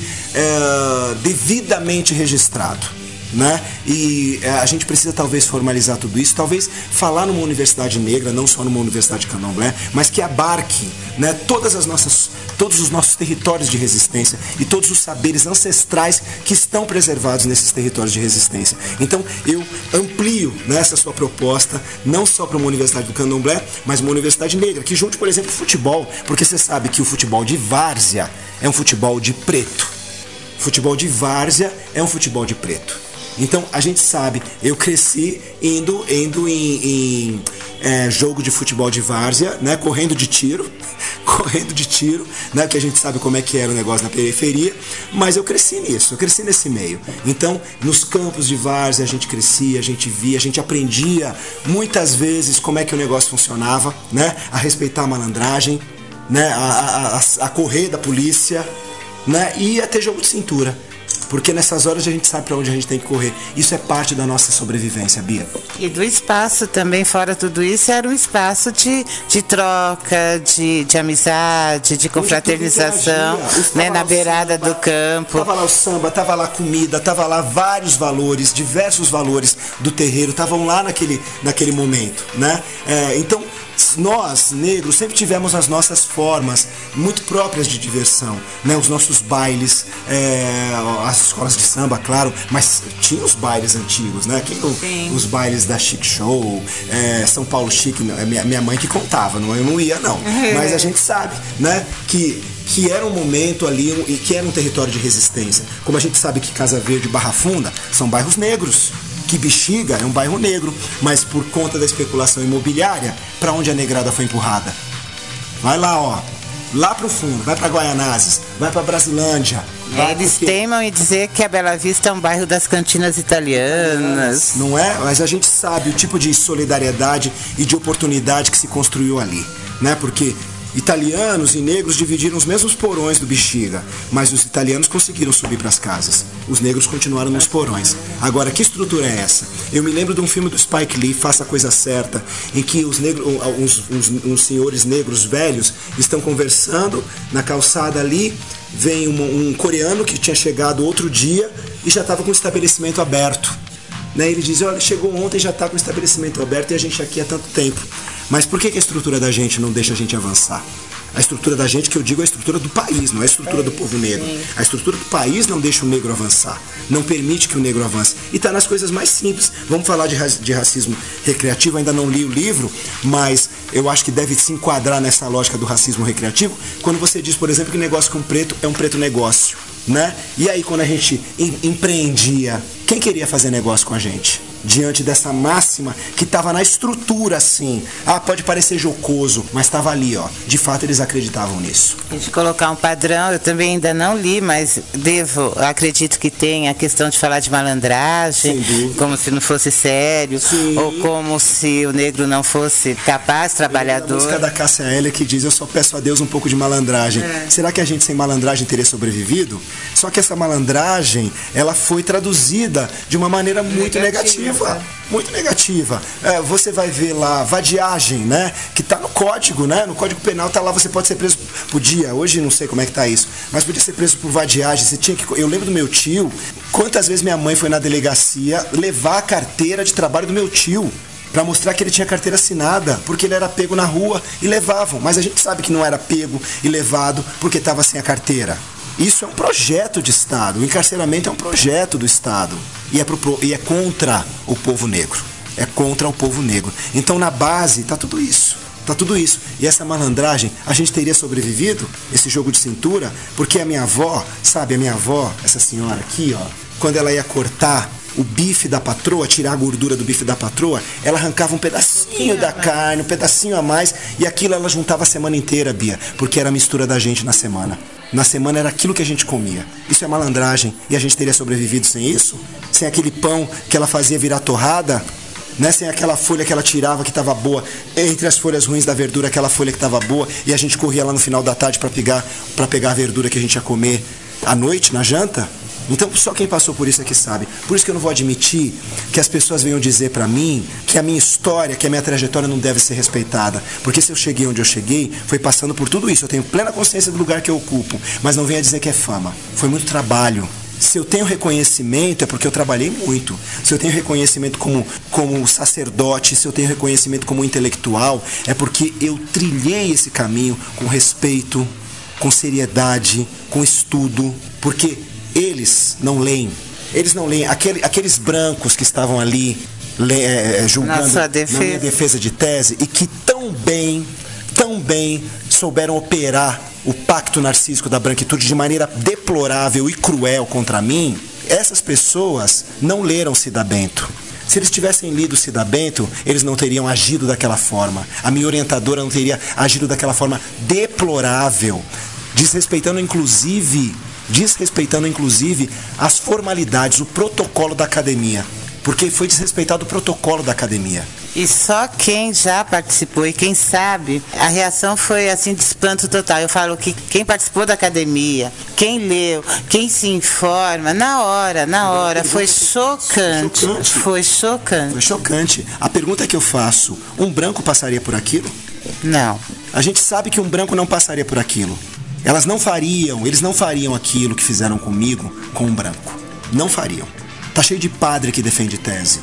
devidamente registrado né? E é, a gente precisa talvez formalizar tudo isso, talvez falar numa universidade negra, não só numa universidade candomblé, mas que abarque, né, todas as nossas, todos os nossos territórios de resistência e todos os saberes ancestrais que estão preservados nesses territórios de resistência. Então, eu amplio nessa né, sua proposta, não só para uma universidade do candomblé, mas uma universidade negra, que junte, por exemplo, futebol, porque você sabe que o futebol de várzea é um futebol de preto. Futebol de várzea é um futebol de preto. Então a gente sabe, eu cresci indo, indo em, em é, jogo de futebol de várzea, né? Correndo de tiro, correndo de tiro, né? Porque a gente sabe como é que era o negócio na periferia, mas eu cresci nisso, eu cresci nesse meio. Então, nos campos de várzea a gente crescia, a gente via, a gente aprendia muitas vezes como é que o negócio funcionava, né? A respeitar a malandragem, né? A, a, a, correr da polícia, né? E a ter jogo de cintura. Porque nessas horas a gente sabe para onde a gente tem que correr. Isso é parte da nossa sobrevivência, Bia. E do espaço também, fora tudo isso, era um espaço de, de troca, de, de amizade, de confraternização, né, na beirada samba, do campo. Tava lá o samba, tava lá a comida, tava lá vários valores, diversos valores do terreiro, estavam lá naquele, naquele momento, né? É, então nós, negros, sempre tivemos as nossas formas muito próprias de diversão, né? Os nossos bailes, é, as escolas de samba, claro, mas tinha os bailes antigos, né? Quem, os bailes da Chic Show, é, São Paulo Chic, é minha, minha mãe que contava, não, eu não ia não. Mas a gente sabe, né? Que que era um momento ali e que era um território de resistência. Como a gente sabe que Casa Verde e Barra Funda são bairros negros que Bexiga é um bairro negro, mas por conta da especulação imobiliária, para onde a negrada foi empurrada? Vai lá, ó. lá pro fundo, vai para Guaianazes, vai para Brasilândia. É, eles teimam em dizer que a Bela Vista é um bairro das cantinas italianas. Não é? Mas a gente sabe o tipo de solidariedade e de oportunidade que se construiu ali, né? Porque Italianos e negros dividiram os mesmos porões do Bexiga, mas os italianos conseguiram subir para as casas. Os negros continuaram nos porões. Agora, que estrutura é essa? Eu me lembro de um filme do Spike Lee, Faça a Coisa Certa, em que os negros, uns, uns, uns senhores negros velhos estão conversando na calçada ali. Vem um, um coreano que tinha chegado outro dia e já estava com o estabelecimento aberto. Né? Ele diz: Olha, chegou ontem já está com o estabelecimento aberto e a gente aqui há tanto tempo. Mas por que, que a estrutura da gente não deixa a gente avançar? A estrutura da gente, que eu digo, é a estrutura do país, não é a estrutura do povo negro. A estrutura do país não deixa o negro avançar, não permite que o negro avance. E está nas coisas mais simples. Vamos falar de, de racismo recreativo, ainda não li o livro, mas eu acho que deve se enquadrar nessa lógica do racismo recreativo, quando você diz, por exemplo, que negócio com preto é um preto negócio. Né? E aí, quando a gente empreendia, quem queria fazer negócio com a gente? diante dessa máxima que estava na estrutura, assim. Ah, pode parecer jocoso, mas estava ali, ó. De fato, eles acreditavam nisso. A gente colocar um padrão, eu também ainda não li, mas devo, acredito que tem a questão de falar de malandragem, como se não fosse sério, Sim. ou como se o negro não fosse capaz, trabalhador. A música da Cássia Hélia que diz: Eu só peço a Deus um pouco de malandragem. É. Será que a gente sem malandragem teria sobrevivido? Só que essa malandragem, ela foi traduzida de uma maneira muito negativa. negativa muito negativa. É, você vai ver lá vadiagem, né? Que está no código, né? No código penal tá lá, você pode ser preso por dia. Hoje não sei como é que tá isso, mas podia ser preso por vadiagem. Você tinha que. Eu lembro do meu tio, quantas vezes minha mãe foi na delegacia levar a carteira de trabalho do meu tio para mostrar que ele tinha carteira assinada, porque ele era pego na rua e levavam. Mas a gente sabe que não era pego e levado porque estava sem a carteira. Isso é um projeto de Estado. O encarceramento é um projeto do Estado. E é, pro, e é contra o povo negro. É contra o povo negro. Então, na base, está tudo isso. Tá tudo isso. E essa malandragem, a gente teria sobrevivido, esse jogo de cintura, porque a minha avó, sabe, a minha avó, essa senhora aqui, ó, quando ela ia cortar o bife da patroa, tirar a gordura do bife da patroa, ela arrancava um pedacinho da carne, um pedacinho a mais, e aquilo ela juntava a semana inteira, Bia, porque era a mistura da gente na semana. Na semana era aquilo que a gente comia. Isso é malandragem. E a gente teria sobrevivido sem isso? Sem aquele pão que ela fazia virar torrada? Né? Sem aquela folha que ela tirava que estava boa. Entre as folhas ruins da verdura, aquela folha que estava boa. E a gente corria lá no final da tarde para pegar, pegar a verdura que a gente ia comer à noite, na janta? Então, só quem passou por isso é que sabe. Por isso que eu não vou admitir que as pessoas venham dizer para mim que a minha história, que a minha trajetória não deve ser respeitada. Porque se eu cheguei onde eu cheguei, foi passando por tudo isso. Eu tenho plena consciência do lugar que eu ocupo. Mas não venha dizer que é fama. Foi muito trabalho. Se eu tenho reconhecimento é porque eu trabalhei muito. Se eu tenho reconhecimento como, como sacerdote, se eu tenho reconhecimento como intelectual, é porque eu trilhei esse caminho com respeito, com seriedade, com estudo. Porque eles não leem. Eles não leem. Aquele, aqueles brancos que estavam ali le, é, é julgando na, defesa. na minha defesa de tese e que tão bem, tão bem souberam operar o pacto narcísico da branquitude de maneira deplorável e cruel contra mim, essas pessoas não leram Cida Bento. Se eles tivessem lido Cida Bento, eles não teriam agido daquela forma. A minha orientadora não teria agido daquela forma deplorável, desrespeitando inclusive desrespeitando inclusive as formalidades, o protocolo da academia. Porque foi desrespeitado o protocolo da academia. E só quem já participou e quem sabe, a reação foi assim de espanto total. Eu falo que quem participou da academia, quem leu, quem se informa, na hora, na hora, foi chocante. chocante. Foi chocante. Foi chocante. A pergunta que eu faço, um branco passaria por aquilo? Não. A gente sabe que um branco não passaria por aquilo. Elas não fariam, eles não fariam aquilo que fizeram comigo com um branco. Não fariam. Tá cheio de padre que defende tese.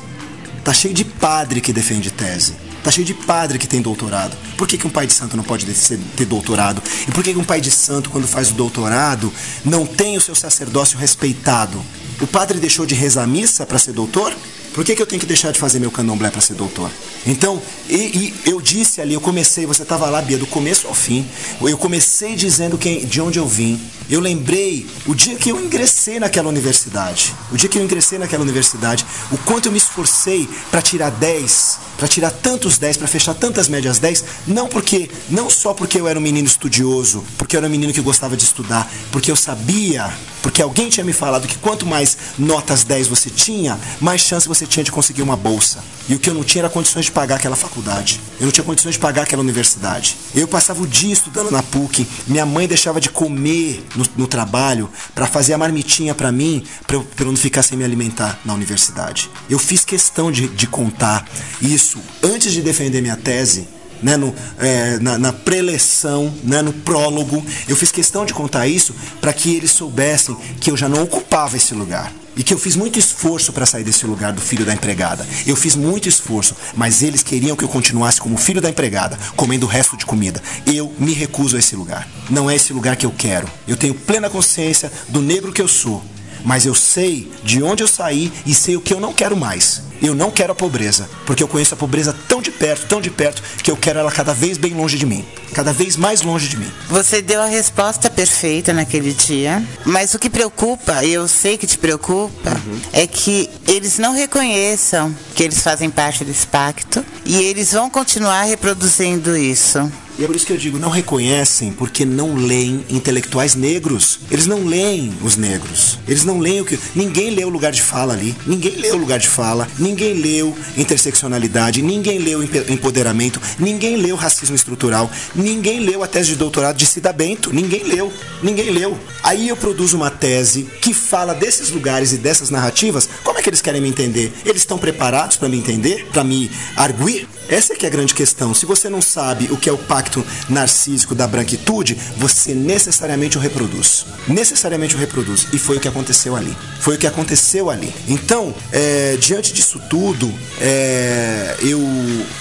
Tá cheio de padre que defende tese. Tá cheio de padre que tem doutorado. Por que, que um pai de santo não pode ter doutorado? E por que, que um pai de santo, quando faz o doutorado, não tem o seu sacerdócio respeitado? O padre deixou de rezar missa para ser doutor? Por que, que eu tenho que deixar de fazer meu candomblé para ser doutor? Então, e, e, eu disse ali, eu comecei, você estava lá, Bia, do começo ao fim. Eu comecei dizendo quem, de onde eu vim. Eu lembrei o dia que eu ingressei naquela universidade. O dia que eu ingressei naquela universidade, o quanto eu me esforcei para tirar 10, para tirar tantos 10, para fechar tantas médias 10, não porque, não só porque eu era um menino estudioso, porque eu era um menino que gostava de estudar, porque eu sabia, porque alguém tinha me falado que quanto mais notas 10 você tinha, mais chance você tinha de conseguir uma bolsa. E o que eu não tinha era condições de pagar aquela faculdade. Eu não tinha condições de pagar aquela universidade. Eu passava o dia estudando na PUC, minha mãe deixava de comer no, no trabalho para fazer a marmitinha para mim, para eu, eu, não ficar sem me alimentar na universidade. Eu fiz questão de, de contar isso antes de defender minha tese. Né, no, é, na, na preleção, né, no prólogo, eu fiz questão de contar isso para que eles soubessem que eu já não ocupava esse lugar. E que eu fiz muito esforço para sair desse lugar do filho da empregada. Eu fiz muito esforço, mas eles queriam que eu continuasse como filho da empregada, comendo o resto de comida. Eu me recuso a esse lugar. Não é esse lugar que eu quero. Eu tenho plena consciência do negro que eu sou mas eu sei de onde eu saí e sei o que eu não quero mais. Eu não quero a pobreza, porque eu conheço a pobreza tão de perto, tão de perto, que eu quero ela cada vez bem longe de mim, cada vez mais longe de mim. Você deu a resposta perfeita naquele dia, mas o que preocupa, e eu sei que te preocupa, uhum. é que eles não reconheçam que eles fazem parte desse pacto e eles vão continuar reproduzindo isso. E é por isso que eu digo, não reconhecem porque não leem intelectuais negros. Eles não leem os negros. Eles não leem o que. Ninguém leu o lugar de fala ali. Ninguém leu o lugar de fala. Ninguém leu interseccionalidade. Ninguém leu empoderamento. Ninguém leu racismo estrutural. Ninguém leu a tese de doutorado de Cida Bento. Ninguém leu. Ninguém leu. Aí eu produzo uma tese que fala desses lugares e dessas narrativas. Como é que eles querem me entender? Eles estão preparados para me entender? Para me arguir? Essa é que é a grande questão. Se você não sabe o que é o pacto narcísico da branquitude, você necessariamente o reproduz. Necessariamente o reproduz. E foi o que aconteceu ali. Foi o que aconteceu ali. Então, é, diante disso tudo, é, eu,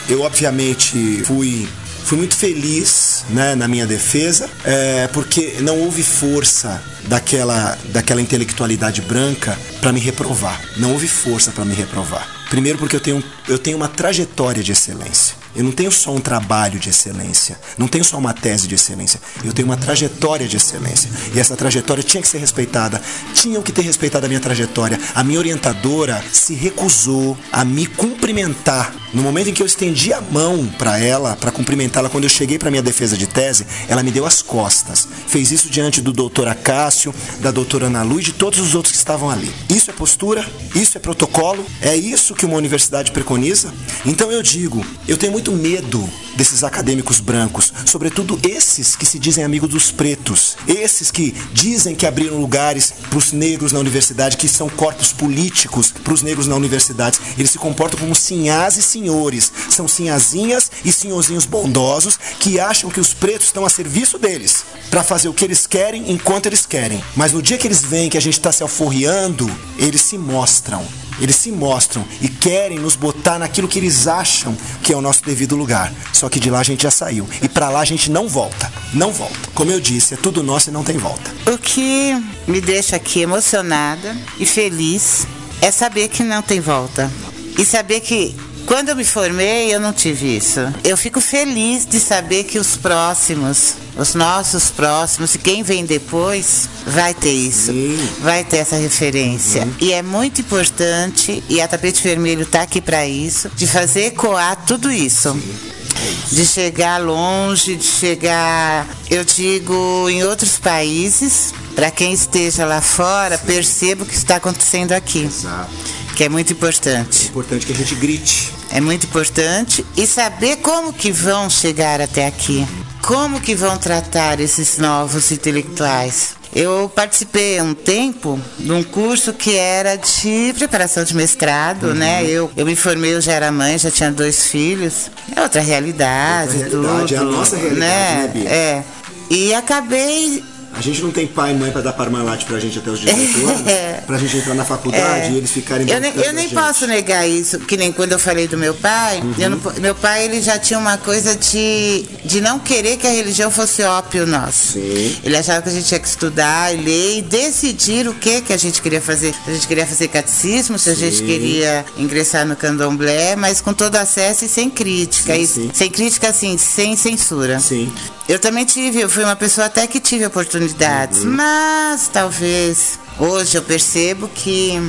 eu obviamente fui fui muito feliz né, na minha defesa, é, porque não houve força daquela, daquela intelectualidade branca para me reprovar. Não houve força para me reprovar. Primeiro porque eu tenho, eu tenho uma trajetória de excelência. Eu não tenho só um trabalho de excelência, não tenho só uma tese de excelência, eu tenho uma trajetória de excelência. E essa trajetória tinha que ser respeitada, tinham que ter respeitado a minha trajetória. A minha orientadora se recusou a me cumprimentar. No momento em que eu estendi a mão para ela, para cumprimentá-la, quando eu cheguei para minha defesa de tese, ela me deu as costas. Fez isso diante do doutor Acácio, da doutora Ana e de todos os outros que estavam ali. Isso é postura? Isso é protocolo? É isso que uma universidade preconiza? Então eu digo, eu tenho muito muito medo desses acadêmicos brancos, sobretudo esses que se dizem amigos dos pretos, esses que dizem que abriram lugares para os negros na universidade, que são corpos políticos para os negros na universidade. Eles se comportam como sinhás e senhores, são sinhazinhas e senhorzinhos bondosos que acham que os pretos estão a serviço deles para fazer o que eles querem enquanto eles querem. Mas no dia que eles veem que a gente está se alforriando, eles se mostram eles se mostram e querem nos botar naquilo que eles acham que é o nosso devido lugar. Só que de lá a gente já saiu. E para lá a gente não volta. Não volta. Como eu disse, é tudo nosso e não tem volta. O que me deixa aqui emocionada e feliz é saber que não tem volta. E saber que quando eu me formei, eu não tive isso. Eu fico feliz de saber que os próximos, os nossos próximos, e quem vem depois, vai ter isso. Sim. Vai ter essa referência. Sim. E é muito importante, e a Tapete Vermelho está aqui para isso, de fazer ecoar tudo isso. É de chegar longe, de chegar, eu digo, em outros países, para quem esteja lá fora, perceba o que está acontecendo aqui. Exato que é muito importante. É importante que a gente grite. É muito importante e saber como que vão chegar até aqui. Como que vão tratar esses novos intelectuais. Eu participei um tempo de um curso que era de preparação de mestrado, uhum. né? Eu, eu me formei, eu já era mãe, já tinha dois filhos. É outra realidade, outra realidade tudo. É a nossa realidade, né? né É. E acabei A gente não tem pai e mãe para dar Parmalat pra gente até os 18 anos, é. pra gente entrar na faculdade é. e eles ficarem Eu, nem, eu nem posso negar isso, que nem quando eu falei do meu pai, uhum. não, meu pai ele já tinha uma coisa de, de não querer que a religião fosse ópio nosso. Sim. Ele achava que a gente tinha que estudar ler e decidir o que que a gente queria fazer. Se a gente queria fazer catecismo, se sim. a gente queria ingressar no candomblé, mas com todo acesso e sem crítica. Sim, e. Sem crítica, assim, sem censura. Sim. Eu também tive, eu fui uma pessoa até que tive oportunidades, uhum. mas talvez hoje eu percebo que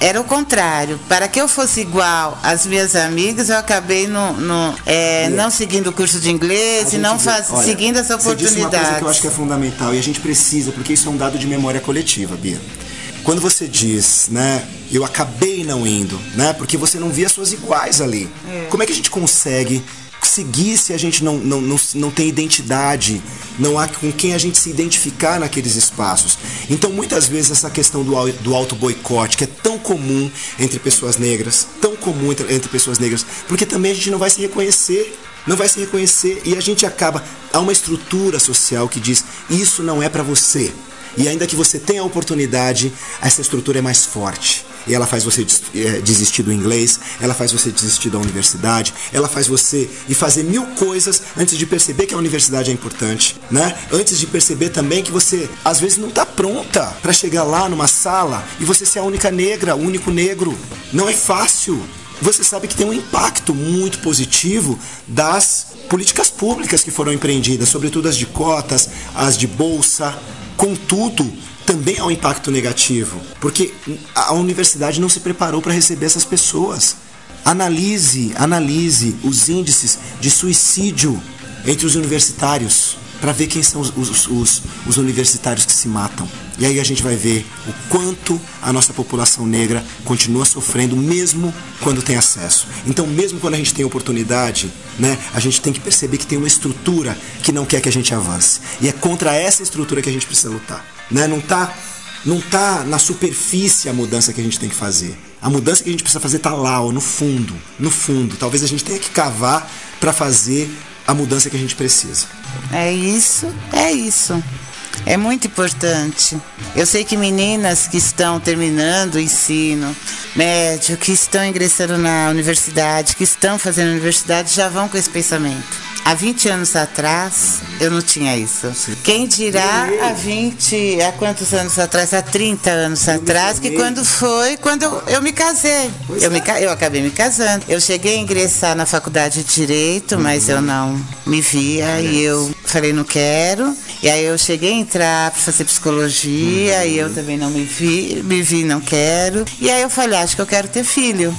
era o contrário. Para que eu fosse igual às minhas amigas, eu acabei no, no é, não seguindo o curso de inglês e não faz, olha, seguindo essa oportunidade. Você disse uma coisa que eu acho que é fundamental e a gente precisa, porque isso é um dado de memória coletiva, Bia. Quando você diz, né, eu acabei não indo, né, porque você não via suas iguais ali. É. Como é que a gente consegue seguir se a gente não, não, não, não tem identidade, não há com quem a gente se identificar naqueles espaços. Então, muitas vezes, essa questão do, do auto-boicote, que é tão comum entre pessoas negras, tão comum entre, entre pessoas negras, porque também a gente não vai se reconhecer não vai se reconhecer e a gente acaba há uma estrutura social que diz isso não é para você e ainda que você tenha a oportunidade essa estrutura é mais forte e ela faz você é, desistir do inglês, ela faz você desistir da universidade, ela faz você ir fazer mil coisas antes de perceber que a universidade é importante, né? Antes de perceber também que você às vezes não está pronta para chegar lá numa sala e você ser a única negra, o único negro. Não é fácil. Você sabe que tem um impacto muito positivo das políticas públicas que foram empreendidas, sobretudo as de cotas, as de bolsa. Contudo, também há um impacto negativo, porque a universidade não se preparou para receber essas pessoas. Analise, analise os índices de suicídio entre os universitários para ver quem são os, os, os, os, universitários que se matam. E aí a gente vai ver o quanto a nossa população negra continua sofrendo, mesmo quando tem acesso. Então, mesmo quando a gente tem oportunidade, né, a gente tem que perceber que tem uma estrutura que não quer que a gente avance. E é contra essa estrutura que a gente precisa lutar. Né? Não está não tá na superfície a mudança que a gente tem que fazer. A mudança que a gente precisa fazer está lá, ó, no fundo, no fundo. Talvez a gente tenha que cavar para fazer a mudança que a gente precisa. É isso, é isso. É muito importante. Eu sei que meninas que estão terminando o ensino médio, que estão ingressando na universidade, que estão fazendo universidade, já vão com esse pensamento. Há 20 anos atrás, eu não tinha isso. Quem dirá há 20, há quantos anos atrás? Há 30 anos eu atrás, que quando foi, quando eu, eu me casei. eu, me, eu acabei me casando. Eu cheguei a ingressar na faculdade de Direito, uhum. mas eu não me via e eu falei, não quero. E aí eu cheguei entrar para fazer psicologia uhum. e eu também não me vi, me vi, não quero. E aí eu falei, acho que eu quero ter filho.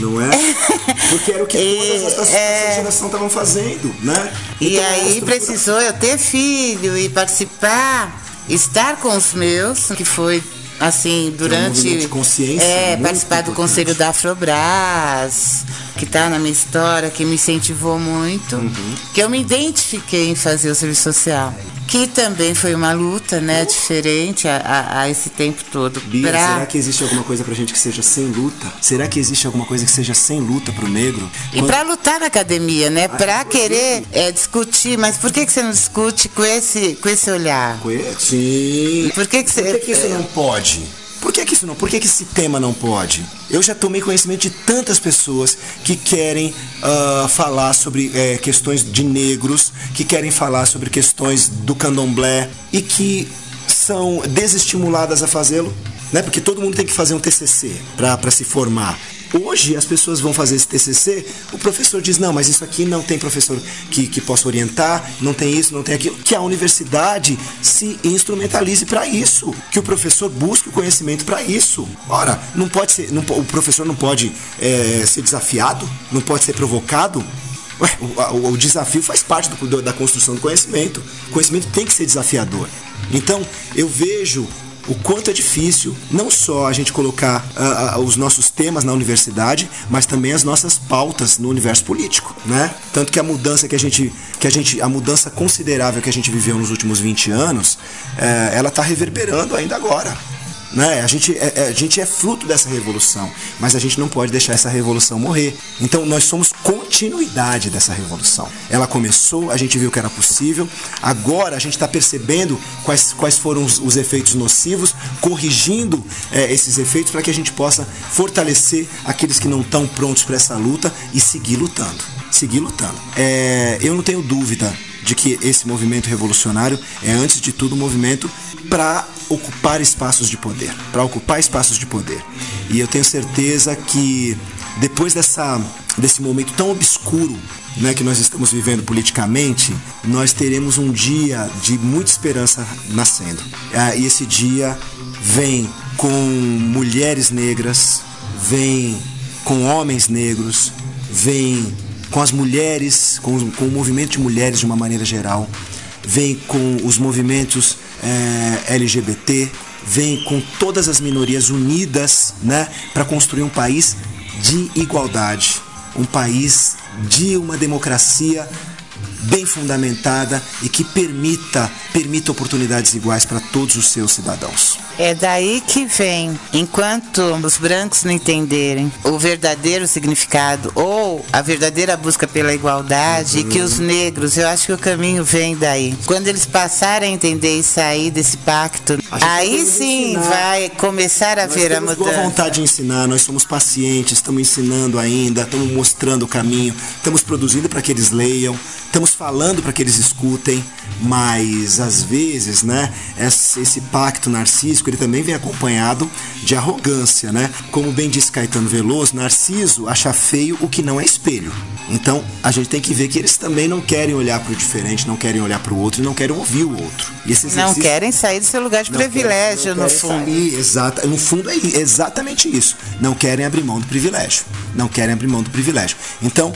Não é? Porque era o que todas as é... geração estavam fazendo, né? E então, aí precisou eu ter filho e participar, estar com os meus, que foi assim, durante. Um de consciência. É, participar do conselho da Afrobras, que está na minha história, que me incentivou muito, uhum. que eu me identifiquei em fazer o serviço social que também foi uma luta, né, diferente a, a, a esse tempo todo. Bia, pra... será que existe alguma coisa pra gente que seja sem luta? Será que existe alguma coisa que seja sem luta pro negro? E Quando... para lutar na academia, né, ah, para querer é, discutir, mas por que que você não discute com esse com esse olhar? Sim. Por que que, você... por que, que isso não pode? Por que, que isso não? Por que, que esse tema não pode? Eu já tomei conhecimento de tantas pessoas que querem uh, falar sobre é, questões de negros, que querem falar sobre questões do candomblé e que são desestimuladas a fazê-lo, né? Porque todo mundo tem que fazer um TCC para se formar. Hoje as pessoas vão fazer esse TCC, o professor diz: não, mas isso aqui não tem professor que, que possa orientar, não tem isso, não tem aquilo. Que a universidade se instrumentalize para isso, que o professor busque o conhecimento para isso. Ora, não pode ser, não, o professor não pode é, ser desafiado, não pode ser provocado. Ué, o, o, desafio faz parte do, da construção do conhecimento. O conhecimento tem que ser desafiador. Então, eu vejo o quanto é difícil não só a gente colocar uh, uh, os nossos temas na universidade, mas também as nossas pautas no universo político, né? Tanto que a mudança que a gente, que a gente, a mudança considerável que a gente viveu nos últimos 20 anos, uh, ela está reverberando ainda agora. Né? A, gente é, é, a gente é fruto dessa revolução, mas a gente não pode deixar essa revolução morrer. Então nós somos continuidade dessa revolução. Ela começou, a gente viu que era possível, agora a gente está percebendo quais, quais foram os, os efeitos nocivos, corrigindo é, esses efeitos para que a gente possa fortalecer aqueles que não estão prontos para essa luta e seguir lutando. Seguir lutando. É, eu não tenho dúvida de que esse movimento revolucionário é, antes de tudo, um movimento para ocupar espaços de poder, para ocupar espaços de poder. E eu tenho certeza que depois dessa, desse momento tão obscuro né, que nós estamos vivendo politicamente, nós teremos um dia de muita esperança nascendo. Ah, e esse dia vem com mulheres negras, vem com homens negros, vem com as mulheres, com, com o movimento de mulheres de uma maneira geral, vem com os movimentos é, eh, LGBT, vem com todas as minorias unidas né, para construir um país de igualdade, um país de uma democracia bem fundamentada e que permita, permita oportunidades iguais para todos os seus cidadãos. É daí que vem, enquanto os brancos não entenderem o verdadeiro significado ou a verdadeira busca pela igualdade, uhum. que os negros, eu acho que o caminho vem daí. Quando eles passarem a entender e sair desse pacto, aí sim ensinar. vai começar a nós ver a mudança. Boa vontade de ensinar, nós somos pacientes, estamos ensinando ainda, estamos mostrando o caminho, estamos produzindo para que eles leiam, estamos falando para que eles escutem, mas às vezes, né, esse pacto narcísico ele também vem acompanhado de arrogância, né? Como bem disse Caetano Veloso, Narciso acha feio o que não é espelho. Então a gente tem que ver que eles também não querem olhar para o diferente, não querem olhar para o outro e não querem ouvir o outro. Não querem sair do seu lugar de privilégio, no fundo. Exata, no fundo é exatamente isso. Não querem abrir mão do privilégio. Não querem abrir mão do privilégio. Então,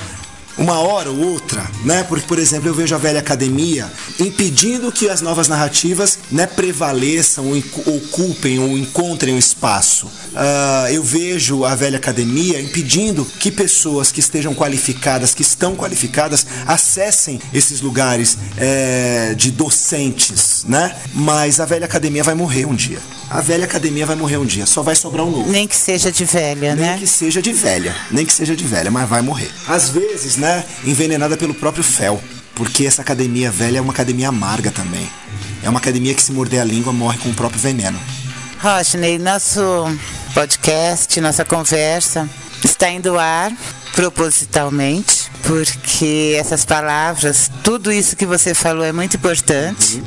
uma hora ou outra, né? Porque, por exemplo, eu vejo a velha academia impedindo que as novas narrativas né, prevaleçam, ocupem ou encontrem um espaço. Uh, eu vejo a velha academia impedindo que pessoas que estejam qualificadas, que estão qualificadas, acessem esses lugares é, de docentes, né? Mas a velha academia vai morrer um dia. A velha academia vai morrer um dia, só vai sobrar um novo. Nem que seja de velha, nem né? Nem que seja de velha, nem que seja de velha, mas vai morrer. Às vezes, né, envenenada pelo próprio fel, porque essa academia velha é uma academia amarga também. É uma academia que se morder a língua morre com o próprio veneno. Rodney, nosso podcast, nossa conversa está indo ao ar propositalmente, porque essas palavras, tudo isso que você falou é muito importante uhum.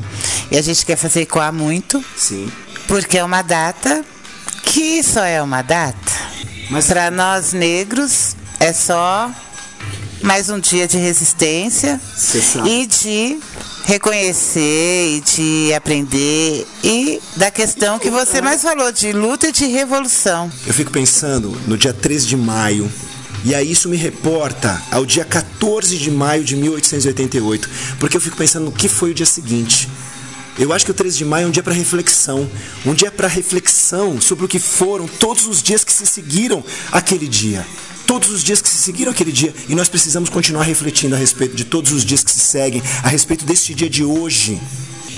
e a gente quer fazer ecoar muito. Sim. Porque é uma data que só é uma data. Mas para nós negros é só mais um dia de resistência e de reconhecer e de aprender e da questão que você mais falou de luta e de revolução. Eu fico pensando no dia 13 de maio, e aí isso me reporta ao dia 14 de maio de 1888, porque eu fico pensando no que foi o dia seguinte. Eu acho que o 13 de maio é um dia para reflexão, um dia para reflexão sobre o que foram todos os dias que se seguiram aquele dia. Todos os dias que se seguiram aquele dia. E nós precisamos continuar refletindo a respeito de todos os dias que se seguem, a respeito deste dia de hoje,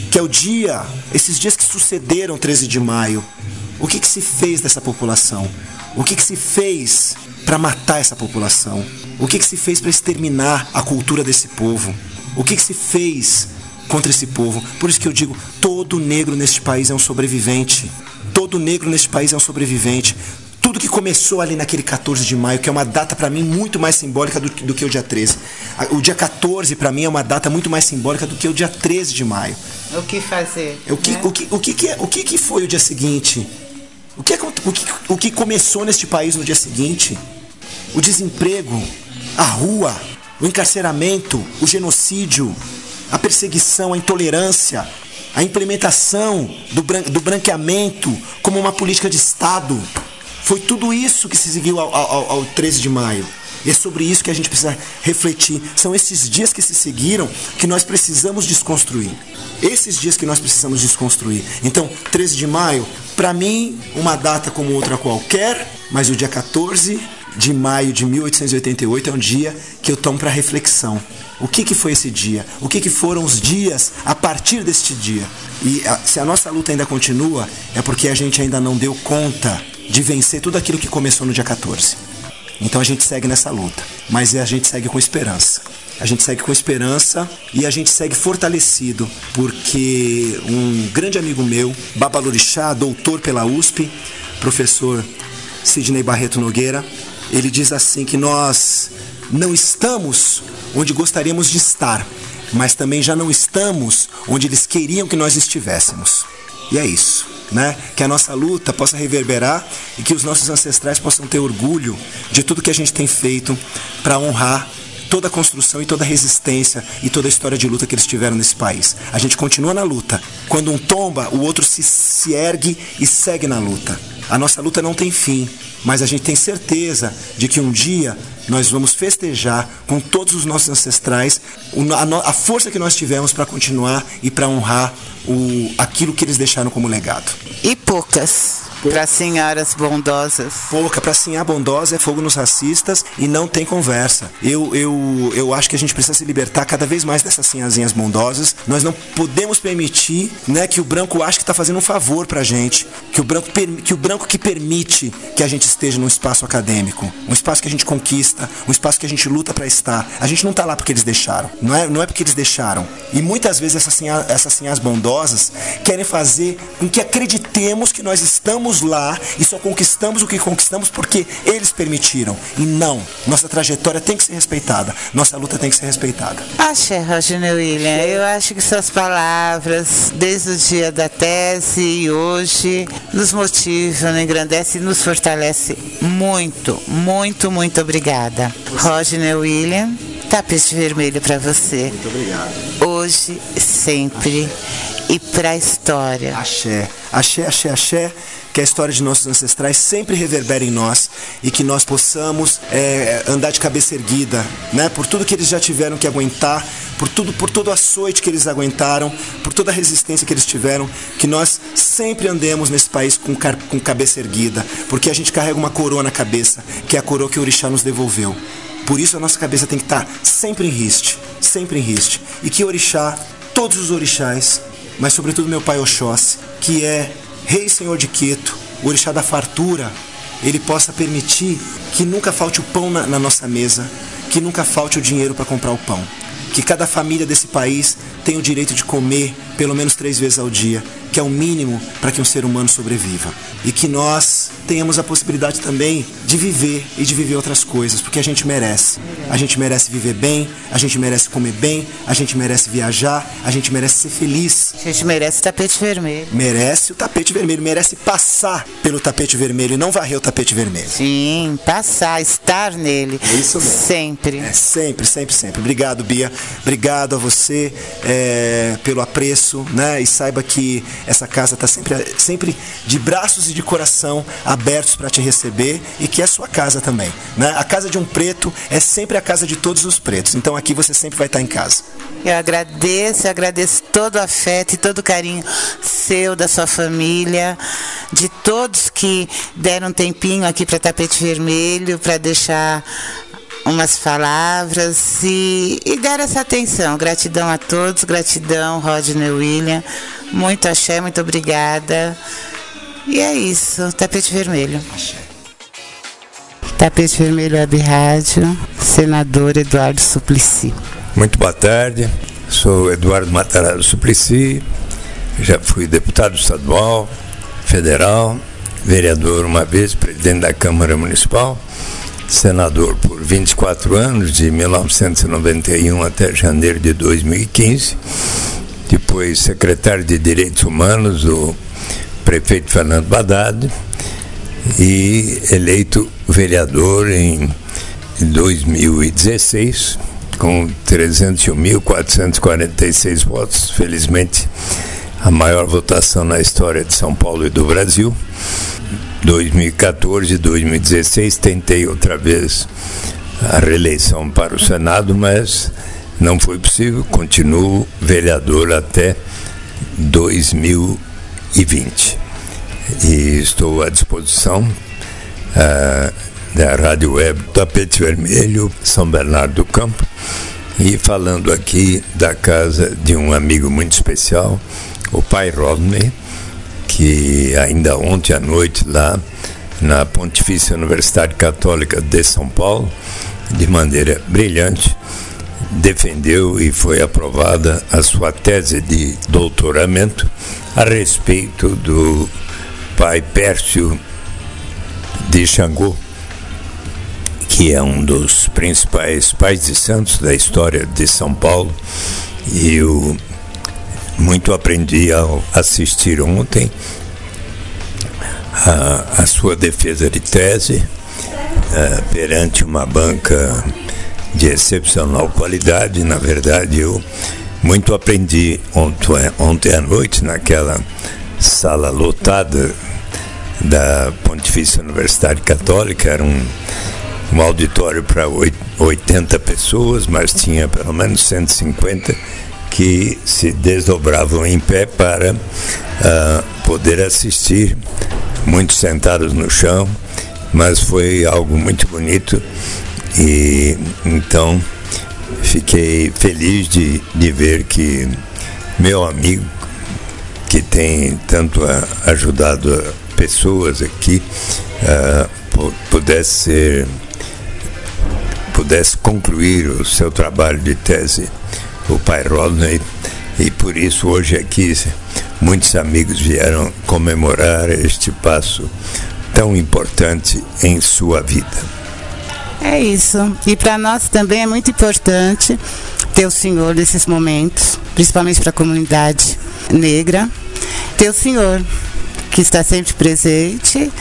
que é o dia, esses dias que sucederam 13 de maio. O que, que se fez dessa população? O que, que se fez para matar essa população? O que, que se fez para exterminar a cultura desse povo? O que, que se fez contra esse povo. Por isso que eu digo: todo negro neste país é um sobrevivente. Todo negro neste país é um sobrevivente. Tudo que começou ali naquele 14 de maio, que é uma data para mim muito mais simbólica do, do, que o dia 13. O dia 14 para mim é uma data muito mais simbólica do que o dia 13 de maio. O que fazer? O que, né? o que, o que, que, é, o que, que foi o dia seguinte? O que, é, o, que, o que começou neste país no dia seguinte? O desemprego, a rua, o encarceramento, o genocídio, a perseguição, a intolerância, a implementação do, bran do branqueamento como uma política de Estado. Foi tudo isso que se seguiu ao, ao, ao 13 de maio. E é sobre isso que a gente precisa refletir. São esses dias que se seguiram que nós precisamos desconstruir. Esses dias que nós precisamos desconstruir. Então, 13 de maio, para mim, uma data como outra qualquer, mas o dia 14 de maio de 1888 é um dia que eu tomo para reflexão. O que, que foi esse dia? O que, que foram os dias a partir deste dia? E a, se a nossa luta ainda continua, é porque a gente ainda não deu conta de vencer tudo aquilo que começou no dia 14. Então a gente segue nessa luta, mas a gente segue com esperança. A gente segue com esperança e a gente segue fortalecido, porque um grande amigo meu, Babalorixá, doutor pela USP, professor Sidney Barreto Nogueira, ele diz assim que nós não estamos onde gostaríamos de estar, mas também já não estamos onde eles queriam que nós estivéssemos. E é isso, né? Que a nossa luta possa reverberar e que os nossos ancestrais possam ter orgulho de tudo que a gente tem feito para honrar toda a construção e toda a resistência e toda a história de luta que eles tiveram nesse país. A gente continua na luta. Quando um tomba, o outro se, se ergue e segue na luta. A nossa luta não tem fim, mas a gente tem certeza de que um dia nós vamos festejar com todos os nossos ancestrais a, força que nós tivemos para continuar e para honrar o, aquilo que eles deixaram como legado. E poucas para senhoras bondosas. Pouca, para senhar bondosa é fogo nos racistas e não tem conversa. Eu, eu, eu acho que a gente precisa se libertar cada vez mais dessas senhazinhas bondosas. Nós não podemos permitir né, que o branco ache que está fazendo um favor para a gente. Que o, branco, que o branco que permite que a gente esteja num espaço acadêmico, um espaço que a gente conquista, um espaço que a gente luta para estar. A gente não está lá porque eles deixaram. Não é, não é porque eles deixaram. E muitas vezes essas senhas, essas senhas bondosas querem fazer com que acreditemos que nós estamos chegamos lá e só conquistamos o que conquistamos porque eles permitiram. E não, nossa trajetória tem que ser respeitada, nossa luta tem que ser respeitada. Axé, Roger William, eu acho que suas palavras, desde o dia da tese e hoje, nos motivam, engrandecem e nos fortalece muito, muito, muito obrigada. Roger William, tapete vermelho para você. Muito obrigado. Hoje, sempre e para a história. Axé, axé, axé, axé que a história de nossos ancestrais sempre reverbere em nós e que nós possamos é, andar de cabeça erguida, né? Por tudo que eles já tiveram que aguentar, por tudo, por todo o açoite que eles aguentaram, por toda a resistência que eles tiveram, que nós sempre andemos nesse país com, com cabeça erguida, porque a gente carrega uma coroa na cabeça, que é a coroa que o orixá nos devolveu. Por isso a nossa cabeça tem que estar sempre em riste, sempre em riste. E que orixá, todos os orixás, mas sobretudo meu pai Oxóssi, que é Rei Senhor de Queto, o orixá da fartura, ele possa permitir que nunca falte o pão na, na nossa mesa, que nunca falte o dinheiro para comprar o pão. Que cada família desse país tenha o direito de comer pelo menos três vezes ao dia, que é o mínimo para que um ser humano sobreviva. E que nós tenhamos a possibilidade também de viver e de viver outras coisas, porque a gente merece. A gente merece viver bem, a gente merece comer bem, a gente merece viajar, a gente merece ser feliz. A gente merece o tapete vermelho. Merece o tapete vermelho, merece passar pelo tapete vermelho e não varrer o tapete vermelho. Sim, passar, estar nele. É isso mesmo. Sempre. É, sempre, sempre, sempre. Obrigado, Bia. Obrigado a você é, pelo apreço, né? E saiba que essa casa está sempre, sempre de braços e de coração abertos para te receber e que é sua casa também. Né? A casa de um preto é sempre a casa de todos os pretos. Então aqui você sempre vai estar em casa. Eu agradeço, eu agradeço todo o afeto e todo o carinho seu, da sua família, de todos que deram um tempinho aqui para Tapete Vermelho, para deixar umas palavras e, e dar essa atenção. Gratidão a todos, gratidão, Rodney William. Muito axé, muito obrigada. E é isso, tapete vermelho. Tapete Vermelho Web Rádio, senador Eduardo Suplicy. Muito boa tarde, sou Eduardo Matarazzo Suplicy, já fui deputado estadual, federal, vereador uma vez, presidente da Câmara Municipal, senador por 24 anos, de 1991 até janeiro de 2015, depois secretário de Direitos Humanos do prefeito Fernando Haddad. E eleito vereador em 2016 com 301.446 votos, felizmente a maior votação na história de São Paulo e do Brasil. 2014 e 2016 tentei outra vez a reeleição para o Senado, mas não foi possível. Continuo vereador até 2020 e estou à disposição uh, da Rádio Web Tapete Vermelho, São Bernardo do Campo, e falando aqui da casa de um amigo muito especial, o pai Rodney, que ainda ontem à noite lá na Pontifícia Universidade Católica de São Paulo, de maneira brilhante, defendeu e foi aprovada a sua tese de doutoramento a respeito do pai Pércio de Xangô, que é um dos principais pais de santos da história de São Paulo. E eu muito aprendi ao assistir ontem a, a sua defesa de tese uh, perante uma banca de excepcional qualidade. Na verdade, eu muito aprendi ontem, ontem à noite naquela sala lotada da Pontifícia Universidade Católica. Era um, um auditório para 80 pessoas, mas tinha pelo menos 150 que se desdobravam em pé para uh, poder assistir, muitos sentados no chão, mas foi algo muito bonito e então fiquei feliz de, de ver que meu amigo, que tem tanto ajudado pessoas aqui, uh, pudesse ser, pudesse concluir o seu trabalho de tese, o pai Rodney, e por isso hoje aqui muitos amigos vieram comemorar este passo tão importante em sua vida. É isso. E para nós também é muito importante ter o Senhor nesses momentos, principalmente para a comunidade negra, ter o Senhor que está sempre presente.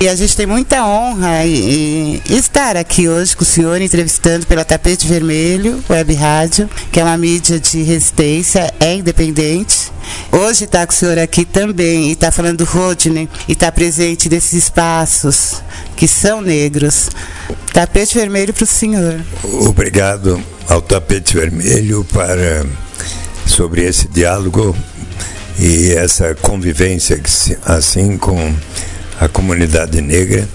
E a gente tem muita honra em, estar aqui hoje com o senhor entrevistando pela Tapete Vermelho, Web Rádio, que é uma mídia de resistência, é independente. Hoje está com o senhor aqui também e está falando do Rodney e está presente nesses espaços que são negros. Tapete vermelho para o senhor. Obrigado ao tapete vermelho para sobre esse diálogo e essa convivência assim com a comunidade negra.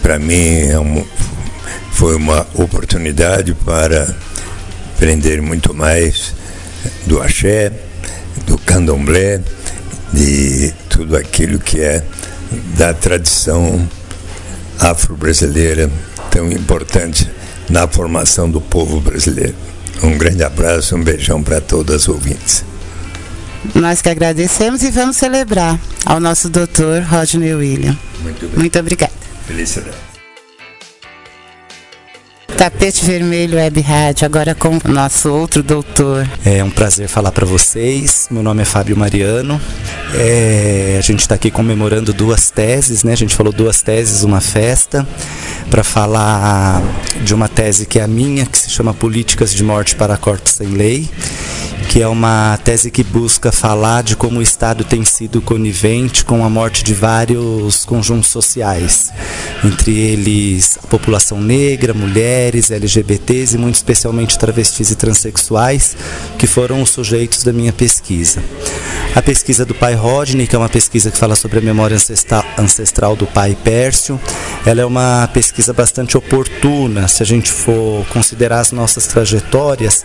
Para mim é um, foi uma oportunidade para aprender muito mais do axé, do candomblé, de tudo aquilo que é da tradição afro-brasileira tão importante na formação do povo brasileiro. Um grande abraço, um beijão para todas as ouvintes. Nós que agradecemos e vamos celebrar ao nosso doutor Rodney William. Muito, Muito obrigada. Felicidade. Tapete Vermelho Web Rádio, agora com o nosso outro doutor. É um prazer falar para vocês. Meu nome é Fábio Mariano. É, a gente está aqui comemorando duas teses, né? A gente falou duas teses, uma festa, para falar de uma tese que é a minha, que se chama Políticas de Morte para Cortes Sem Lei que é uma tese que busca falar de como o Estado tem sido conivente com a morte de vários conjuntos sociais, entre eles a população negra, mulheres, LGBTs e muito especialmente travestis e transexuais, que foram os sujeitos da minha pesquisa. A pesquisa do pai Rodney, que é uma pesquisa que fala sobre a memória ancestral do pai Pércio, ela é uma pesquisa bastante oportuna, se a gente for considerar as nossas trajetórias,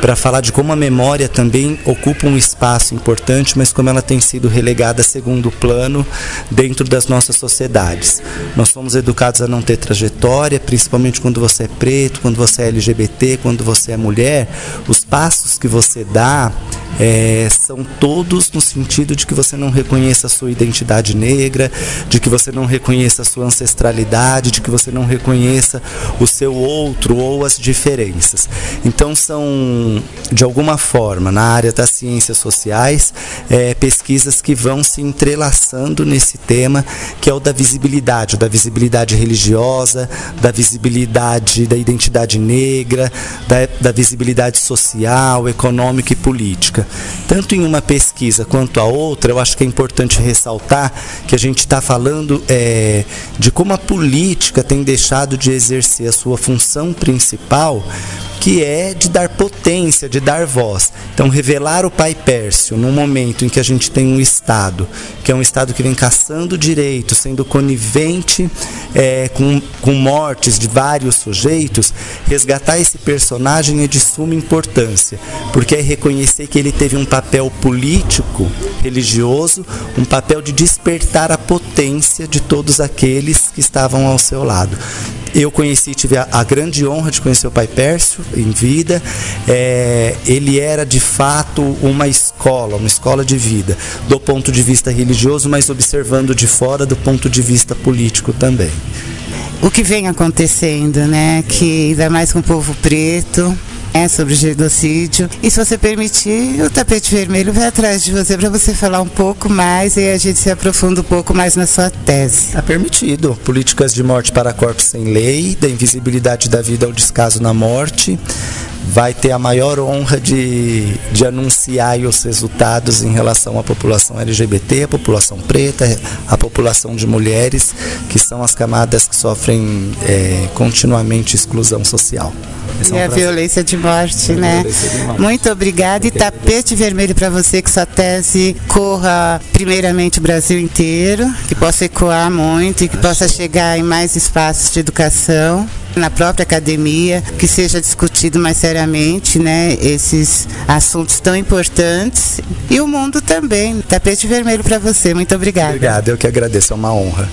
para falar de como a memória também ocupa um espaço importante, mas como ela tem sido relegada a segundo plano dentro das nossas sociedades. Nós somos educados a não ter trajetória, principalmente quando você é preto, quando você é LGBT, quando você é mulher. Os passos que você dá é, são todos no sentido de que você não reconheça a sua identidade negra, de que você não reconheça a sua ancestralidade, de que você não reconheça o seu outro ou as diferenças. Então são, de alguma forma, na área das ciências sociais, é, pesquisas que vão se entrelaçando nesse tema, que é o da visibilidade, da visibilidade religiosa, da visibilidade da identidade negra, da, da visibilidade social, econômica e política tanto em uma pesquisa quanto a outra, eu acho que é importante ressaltar que a gente está falando é, de como a política tem deixado de exercer a sua função principal que é de dar potência, de dar voz. Então, revelar o pai Pércio num momento em que a gente tem um Estado, que é um Estado que vem caçando direitos, sendo conivente é, com, com mortes de vários sujeitos, resgatar esse personagem é de suma importância, porque é reconhecer que ele teve um papel político, religioso, um papel de despertar a potência de todos aqueles que estavam ao seu lado. Eu conheci, tive a, a, grande honra de conhecer o pai Pércio em vida. É, ele era de fato uma escola, uma escola de vida, do ponto de vista religioso, mas observando de fora do ponto de vista político também. O que vem acontecendo, né? Que ainda mais com o povo preto, é, sobre genocídio. E se você permitir, o tapete vermelho vai atrás de você para você falar um pouco mais e a gente se aprofunda um pouco mais na sua tese. Está permitido. Políticas de morte para corpos sem lei, da invisibilidade da vida ao descaso na morte vai ter a maior honra de, de anunciar os resultados em relação à população LGBT, a população preta, a população de mulheres, que são as camadas que sofrem é, continuamente exclusão social. É um a violência de morte, né? De morte. Muito obrigada e tapete vermelho para você que sua tese corra primeiramente o Brasil inteiro, que possa ecoar muito e que possa chegar em mais espaços de educação na própria academia, que seja discutido mais seriamente, né, esses assuntos tão importantes e o mundo também. Tapete vermelho para você. Muito obrigada. Obrigado, eu que agradeço, é uma honra.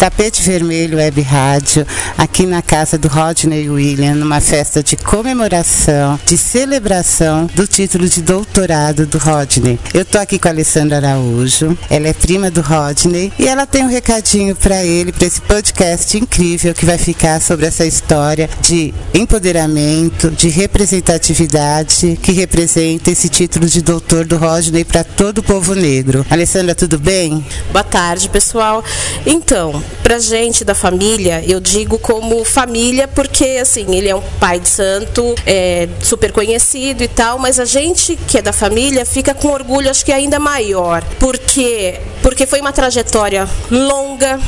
Tapete Vermelho Web Rádio, aqui na casa do Rodney William, numa festa de comemoração, de celebração do título de doutorado do Rodney. Eu tô aqui com a Alessandra Araújo, ela é prima do Rodney e ela tem um recadinho para ele, para esse podcast incrível que vai ficar sobre essa história de empoderamento, de representatividade que representa esse título de doutor do Rodney para todo o povo negro. Alessandra, tudo bem? Boa tarde, pessoal. Então, pra gente da família, eu digo como família porque, assim, ele é um pai de santo, é super conhecido e tal, mas a gente que é da família fica com orgulho, acho que ainda maior, porque porque foi uma trajetória longa,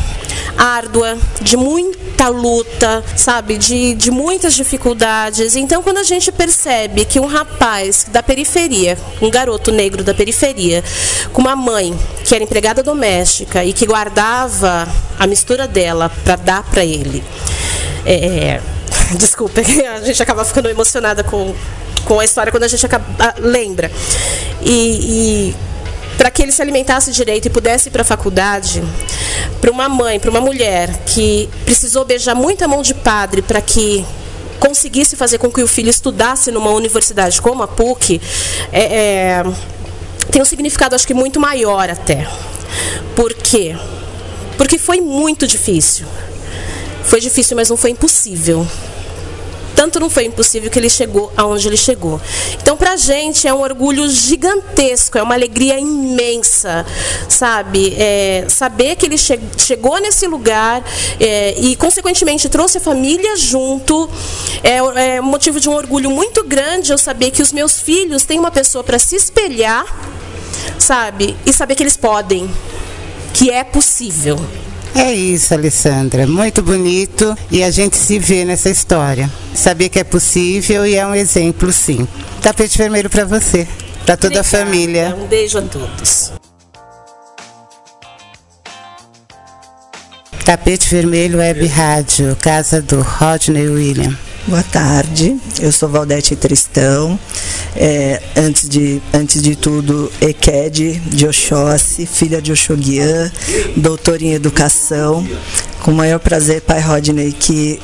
árdua, de muita luta, sabe, de, de muitas dificuldades. Então, quando a gente percebe que um rapaz da periferia, um garoto negro da periferia, com uma mãe que era empregada doméstica e que guardava a mistura dela para dar para ele. É, desculpa, a gente acaba ficando emocionada com, com a história quando a gente acaba, lembra. E, e para que ele se alimentasse direito e pudesse ir para a faculdade, para uma mãe, para uma mulher que precisou beijar muita mão de padre para que conseguisse fazer com que o filho estudasse numa universidade como a PUC, é, é, tem um significado acho que muito maior até. Por quê? Porque foi muito difícil. Foi difícil, mas não foi impossível tanto não foi impossível que ele chegou aonde ele chegou. Então, para a gente é um orgulho gigantesco, é uma alegria imensa, sabe? É, saber que ele che chegou nesse lugar é, e, consequentemente, trouxe a família junto é, é motivo de um orgulho muito grande eu saber que os meus filhos têm uma pessoa para se espelhar, sabe? E saber que eles podem, que é possível. É isso, Alessandra. Muito bonito e a gente se vê nessa história. Saber que é possível e é um exemplo, sim. Tapete vermelho para você, para toda Obrigada. a família. Um beijo a todos. Tapete Vermelho Web Rádio, casa do Rodney William. Boa tarde, eu sou Valdete Tristão. É, antes, de, antes de tudo, Eked de Oxóssi, filha de Oxoguian, doutora em educação. Com o maior prazer, pai Rodney, que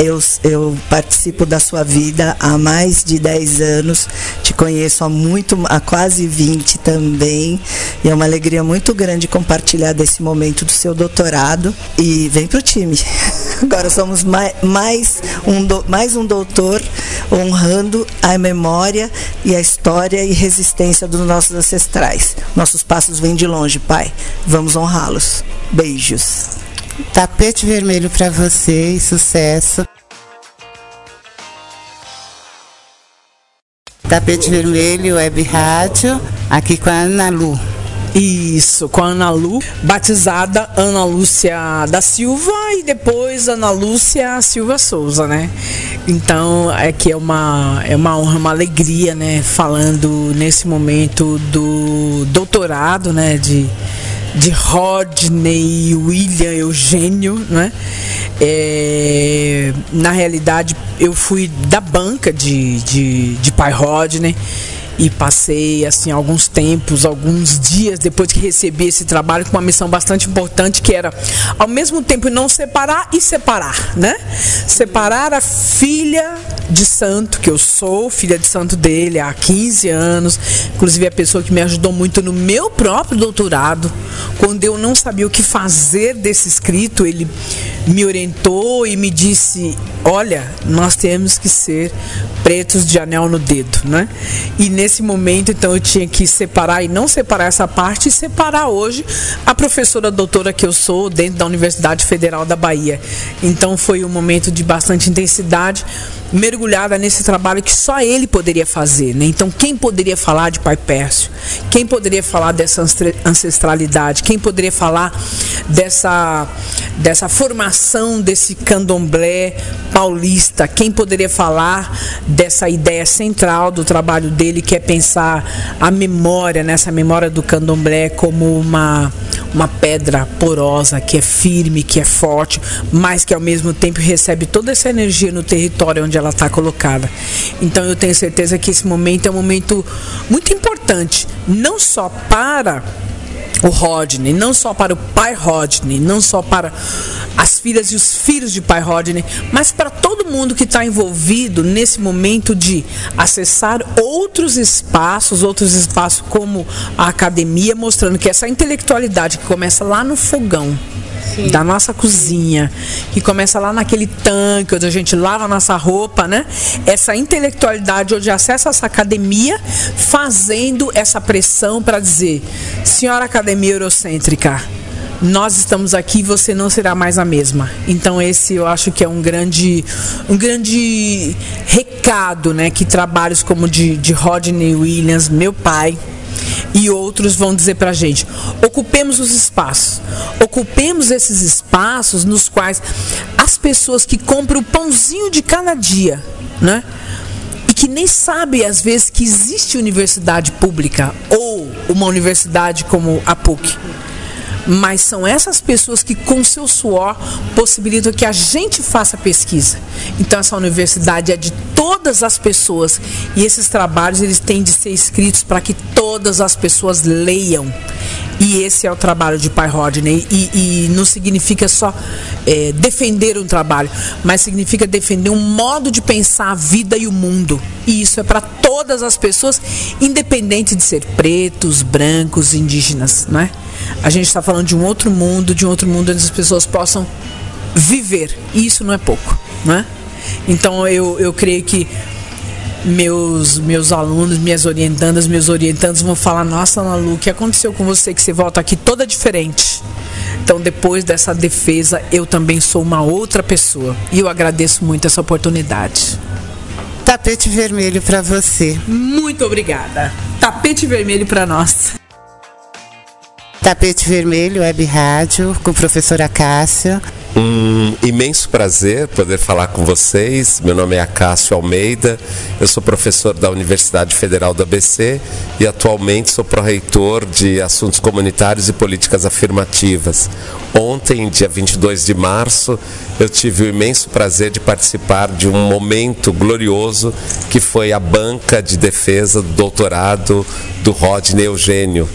eu, eu participo da sua vida há mais de 10 anos, te conheço há muito, há quase 20 também, e é uma alegria muito grande compartilhar desse momento do seu doutorado e vem pro time. Agora somos mais, mais, um, do, mais um doutor honrando a memória e a história e resistência dos nossos ancestrais. Nossos passos vêm de longe, pai. Vamos honrá-los. Beijos. Tapete vermelho para você e sucesso. Tapete Vermelho Web Rádio, aqui com a Ana Lu. Isso, com a Ana Lu, batizada Ana Lúcia da Silva e depois Ana Lúcia Silva Souza, né? Então, é que é uma, é uma honra, uma alegria, né? Falando nesse momento do doutorado, né? De, de Rodney William Eugênio, né? É, na realidade, eu fui da banca de, de, de pai Rodney e passei assim alguns tempos, alguns dias depois que recebi esse trabalho com uma missão bastante importante que era ao mesmo tempo não separar e separar, né? Separar a filha de santo que eu sou, filha de santo dele há 15 anos, inclusive a pessoa que me ajudou muito no meu próprio doutorado, quando eu não sabia o que fazer desse escrito, ele me orientou e me disse: "Olha, nós temos que ser pretos de anel no dedo, né? E nesse momento, então, eu tinha que separar e não separar essa parte e separar hoje a professora doutora que eu sou dentro da Universidade Federal da Bahia. Então, foi um momento de bastante intensidade, mergulhada nesse trabalho que só ele poderia fazer, né? Então, quem poderia falar de Pai Pércio? Quem poderia falar dessa ancestralidade? Quem poderia falar dessa, dessa formação desse candomblé paulista? Quem poderia falar dessa ideia central do trabalho dele, que é pensar a memória, nessa memória do candomblé como uma, uma pedra porosa, que é firme, que é forte, mas que ao mesmo tempo recebe toda essa energia no território onde ela está colocada. Então eu tenho certeza que esse momento é um momento muito importante, não só para o Rodney, não só para o pai Rodney, não só para as filhas e os filhos de pai Rodney, mas para todo mundo que está envolvido nesse momento de acessar outros espaços, outros espaços como a academia, mostrando que essa intelectualidade que começa lá no fogão, Sim. da nossa cozinha, que começa lá naquele tanque onde a gente lava a nossa roupa, né? Essa intelectualidade onde acessa essa academia, fazendo essa pressão para dizer, senhora academia eurocêntrica, nós estamos aqui, você não será mais a mesma. Então esse eu acho que é um grande, um grande recado, né, que trabalhos como de, de Rodney Williams, meu pai, e outros vão dizer para a gente: ocupemos os espaços, ocupemos esses espaços nos quais as pessoas que compram o pãozinho de cada dia, né? Que nem sabem às vezes que existe universidade pública ou uma universidade como a PUC mas são essas pessoas que, com seu suor, possibilitam que a gente faça pesquisa. Então, essa universidade é de todas as pessoas e esses trabalhos eles têm de ser escritos para que todas as pessoas leiam. E esse é o trabalho de Pai Rodney. E, e não significa só é, defender um trabalho, mas significa defender um modo de pensar a vida e o mundo. E isso é para todas as pessoas, independente de ser pretos, brancos, indígenas, não é? A gente está falando de um outro mundo, de um outro mundo onde as pessoas possam viver. E isso não é pouco, não é? Então eu, eu creio que meus meus alunos, minhas orientandas, meus orientandos vão falar: Nossa, Ana Lu, o que aconteceu com você que você volta aqui toda diferente? Então, depois dessa defesa, eu também sou uma outra pessoa. E eu agradeço muito essa oportunidade. Tapete vermelho para você. Muito obrigada. Tapete vermelho para nós. Tapete Vermelho, Web Rádio, com a professora Cássia. Um imenso prazer poder falar com vocês. Meu nome é Acácio Almeida, eu sou professor da Universidade Federal da ABC e atualmente sou pró-reitor de Assuntos Comunitários e Políticas Afirmativas. Ontem, dia 22 de março, eu tive o imenso prazer de participar de um momento glorioso que foi a banca de defesa do doutorado do Rodney Eugênio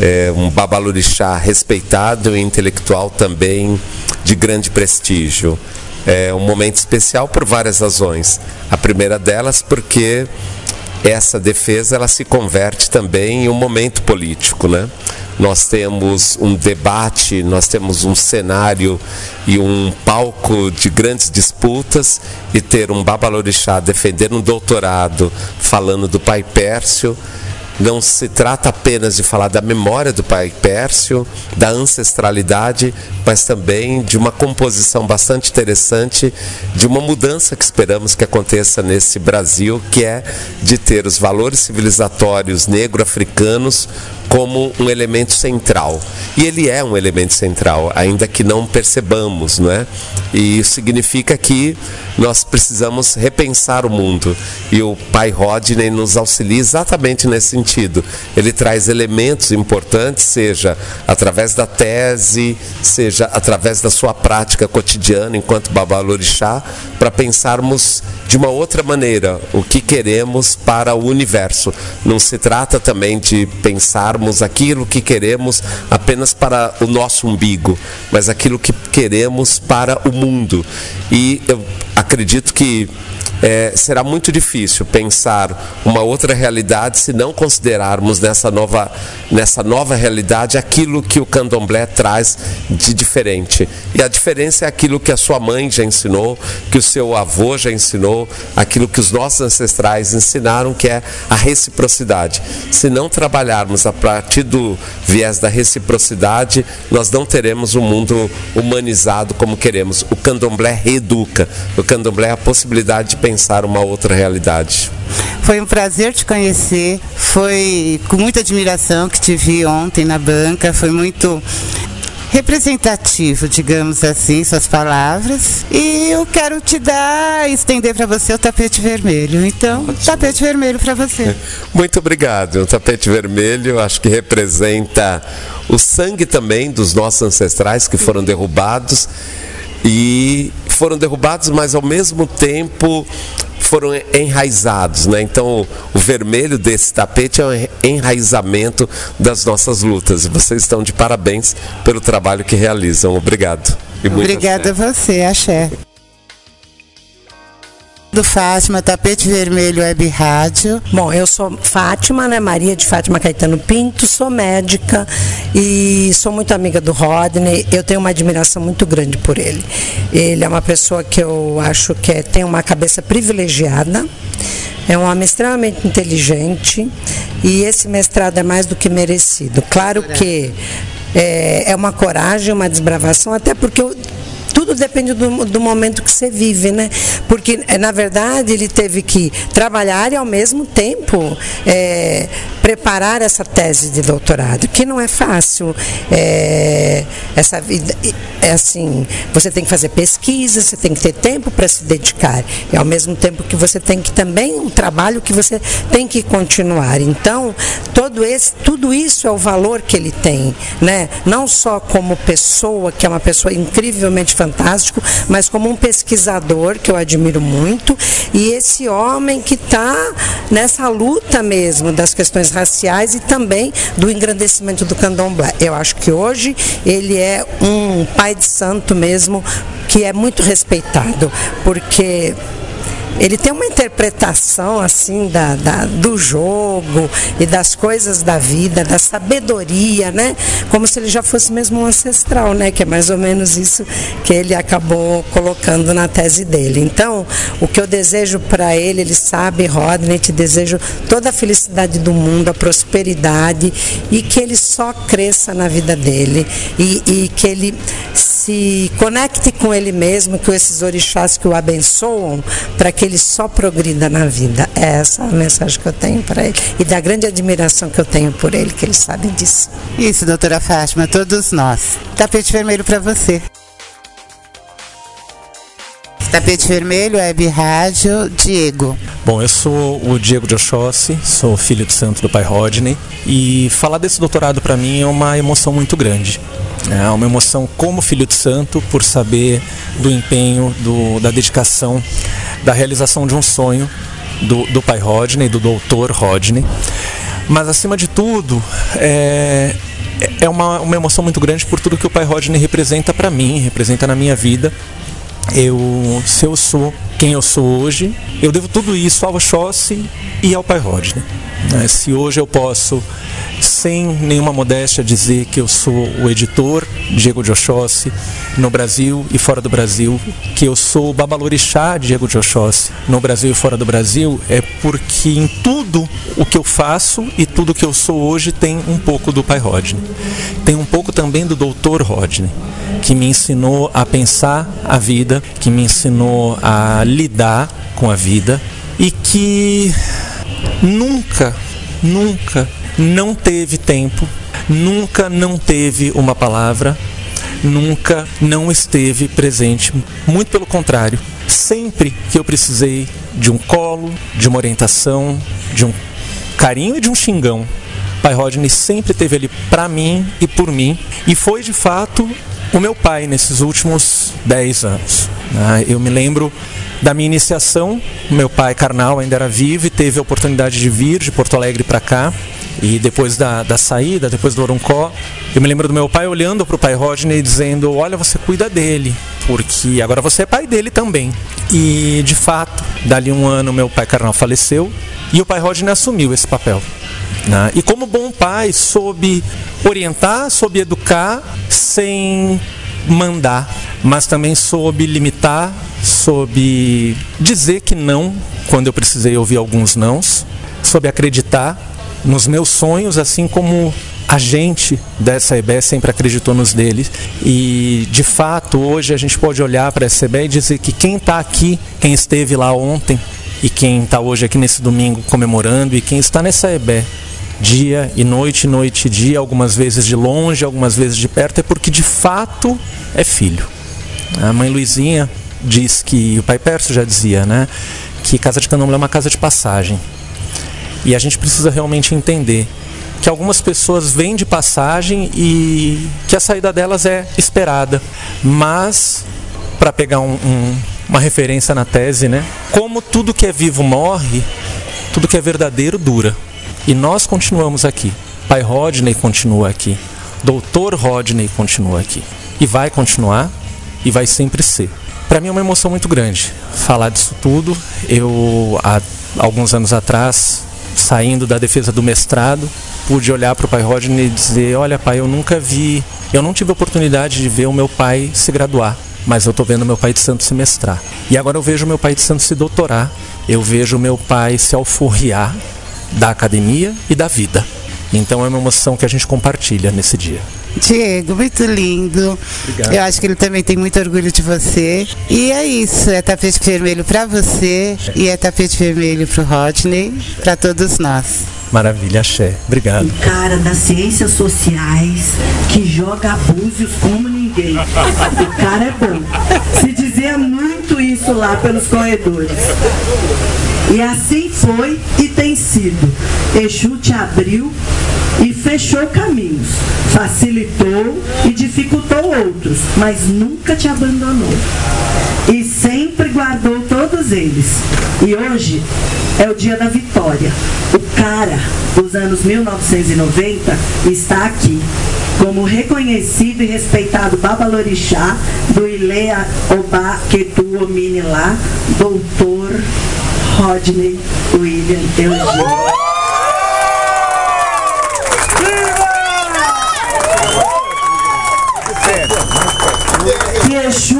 é, um babalorixá respeitado e intelectual também de grande prestígio. É um momento especial por várias razões. A primeira delas porque essa defesa ela se converte também em um momento político, né? Nós temos um debate, nós temos um cenário e um palco de grandes disputas e ter um babalorixá defendendo um doutorado falando do pai Pércio não se trata apenas de falar da memória do pai Pércio, da ancestralidade, mas também de uma composição bastante interessante, de uma mudança que esperamos que aconteça nesse Brasil, que é de ter os valores civilizatórios negro-africanos como um elemento central. E ele é um elemento central, ainda que não percebamos, não é? E isso significa que nós precisamos repensar o mundo. E o pai Rodney nos auxilia exatamente nesse sentido. Ele traz elementos importantes, seja através da tese, seja através da sua prática cotidiana enquanto babalorixá, para pensarmos de uma outra maneira o que queremos para o universo. Não se trata também de pensarmos aquilo que queremos apenas para o nosso umbigo, mas aquilo que queremos para o mundo. E eu acredito que é, será muito difícil pensar uma outra realidade se não considerarmos nessa nova, nessa nova realidade aquilo que o candomblé traz de diferente. E a diferença é aquilo que a sua mãe já ensinou, que o seu avô já ensinou, aquilo que os nossos ancestrais ensinaram, que é a reciprocidade. Se não trabalharmos a partir do viés da reciprocidade, nós não teremos um mundo humanizado como queremos. O candomblé reeduca. O candomblé é a possibilidade de pensar pensar uma outra realidade. Foi um prazer te conhecer, foi com muita admiração que te vi ontem na banca, foi muito representativo, digamos assim, suas palavras. E eu quero te dar, estender para você o tapete vermelho. Então, Ótimo. tapete vermelho para você. Muito obrigado. O tapete vermelho acho que representa o sangue também dos nossos ancestrais que foram derrubados e foram derrubados, mas ao mesmo tempo foram enraizados, né? Então, o vermelho desse tapete é o enraizamento das nossas lutas. Vocês estão de parabéns pelo trabalho que realizam. Obrigado. Obrigada a você, Axé do Fátima, Tapete Vermelho Web Rádio. Bom, eu sou Fátima, né? Maria de Fátima Caetano Pinto, sou médica e sou muito amiga do Rodney. Eu tenho uma admiração muito grande por ele. Ele é uma pessoa que eu acho que é, tem uma cabeça privilegiada. É um homem extremamente inteligente e esse mestrado é mais do que merecido. Claro que é, é uma coragem, uma desbravação, até porque eu tudo depende do, do momento que você vive, né? Porque, eh, na verdade, ele teve que trabalhar e, ao mesmo tempo, é, preparar essa tese de doutorado, que não é fácil. É, essa vida, é assim, você tem que fazer pesquisa, você tem que ter tempo para se dedicar. E, ao mesmo tempo que você tem que também um trabalho que você tem que continuar. Então, todo esse, tudo isso é o valor que ele tem, né? Não só como pessoa, que é uma pessoa incrivelmente fantástico, mas como um pesquisador que eu admiro muito, e esse homem que está nessa luta mesmo das questões raciais e também do engrandecimento do candomblé. Eu acho que hoje ele é um pai de santo mesmo que é muito respeitado, porque ele tem uma interpretação assim da, da, do jogo e das coisas da vida, da sabedoria, né? Como se ele já fosse mesmo um ancestral, né? Que é mais ou menos isso que ele acabou colocando na tese dele. Então, o que eu desejo para ele, ele sabe, Rodney, te desejo toda a felicidade do mundo, a prosperidade e que ele só cresça na vida dele e, e que ele se conecte com ele mesmo, com esses orixás que o abençoam, para que ele só progrida na vida. É essa a mensagem que eu tenho para ele e da grande admiração que eu tenho por ele, que ele sabe disso. Isso, doutora Fátima, todos nós. Tapete vermelho para você. Tapete Vermelho, Web Rádio, Diego. Bom, eu sou o Diego de Oxóssi, sou filho de santo do pai Rodney e falar desse doutorado para mim é uma emoção muito grande. É uma emoção como filho de santo por saber do empenho, do, da dedicação, da realização de um sonho do, do pai Rodney, do doutor Rodney. Mas acima de tudo, é, é uma, uma emoção muito grande por tudo que o pai Rodney representa para mim, representa na minha vida. Eu, se eu sou quem eu sou hoje, eu devo tudo isso ao Oxóssi e ao pai Rodney. Né? Se hoje eu posso sem nenhuma modéstia dizer que eu sou o editor Diego de Oxóssi no Brasil e fora do Brasil, que eu sou o babalorixá Diego de Oxóssi no Brasil e fora do Brasil, é porque em tudo o que eu faço e tudo o que eu sou hoje tem um pouco do pai Rodney. Tem um pouco também do doutor Rodney, que me ensinou a pensar a vida, que me ensinou a lidar com a vida e que nunca, nunca não teve tempo, nunca não teve uma palavra, nunca não esteve presente. Muito pelo contrário, sempre que eu precisei de um colo, de uma orientação, de um carinho e de um xingão, Pai Rodney sempre esteve ali para mim e por mim e foi de fato o meu pai nesses últimos 10 anos. Né? Eu me lembro da minha iniciação, meu pai carnal ainda era vivo e teve a oportunidade de vir de Porto Alegre para cá. E depois da, da saída, depois do Oroncó, eu me lembro do meu pai olhando para o pai Rodney dizendo: Olha, você cuida dele, porque agora você é pai dele também. E de fato, dali um ano, meu pai carnal faleceu e o pai Rodney assumiu esse papel. Né? E como bom pai, soube orientar, soube educar, sem mandar, mas também soube limitar, soube dizer que não quando eu precisei ouvir alguns nãos, soube acreditar nos meus sonhos, assim como a gente dessa EBE sempre acreditou nos deles. E de fato, hoje a gente pode olhar para essa EBE e dizer que quem está aqui, quem esteve lá ontem e quem está hoje aqui nesse domingo comemorando e quem está nessa EBE dia e noite, noite e dia, algumas vezes de longe, algumas vezes de perto, é porque de fato é filho. A mãe Luizinha diz que, o pai Perso já dizia, né, que casa de candomblé é uma casa de passagem. E a gente precisa realmente entender que algumas pessoas vêm de passagem e que a saída delas é esperada. Mas, para pegar um, um, uma referência na tese, né, como tudo que é vivo morre, tudo que é verdadeiro dura. E nós continuamos aqui. Pai Rodney continua aqui. Doutor Rodney continua aqui. E vai continuar e vai sempre ser. Para mim é uma emoção muito grande falar disso tudo. Eu, há alguns anos atrás, saindo da defesa do mestrado, pude olhar para o pai Rodney e dizer: Olha, pai, eu nunca vi, eu não tive oportunidade de ver o meu pai se graduar, mas eu estou vendo meu pai de santo se mestrar. E agora eu vejo meu pai de santo se doutorar, eu vejo meu pai se alforriar da academia e da vida. Então é uma emoção que a gente compartilha nesse dia. Diego, muito lindo. Obrigado. Eu acho que ele também tem muito orgulho de você. E é isso, é tapete vermelho para você e é tapete vermelho para o Rodney, para todos nós. Maravilha, axé. Obrigado. Um cara das ciências sociais que joga búzios como ninguém. O cara é bom. Se dizia muito isso lá pelos corredores. E assim foi e tem sido. Exu te abriu e fechou caminhos, facilitou e dificultou outros, mas nunca te abandonou. E sempre guardou todos eles. E hoje é o dia da vitória. O cara dos anos 1990 está aqui como reconhecido e respeitado Babalorixá do Ilea Oba Ketu Omini lá, doutor Rodney William Eugênio. Que Exu,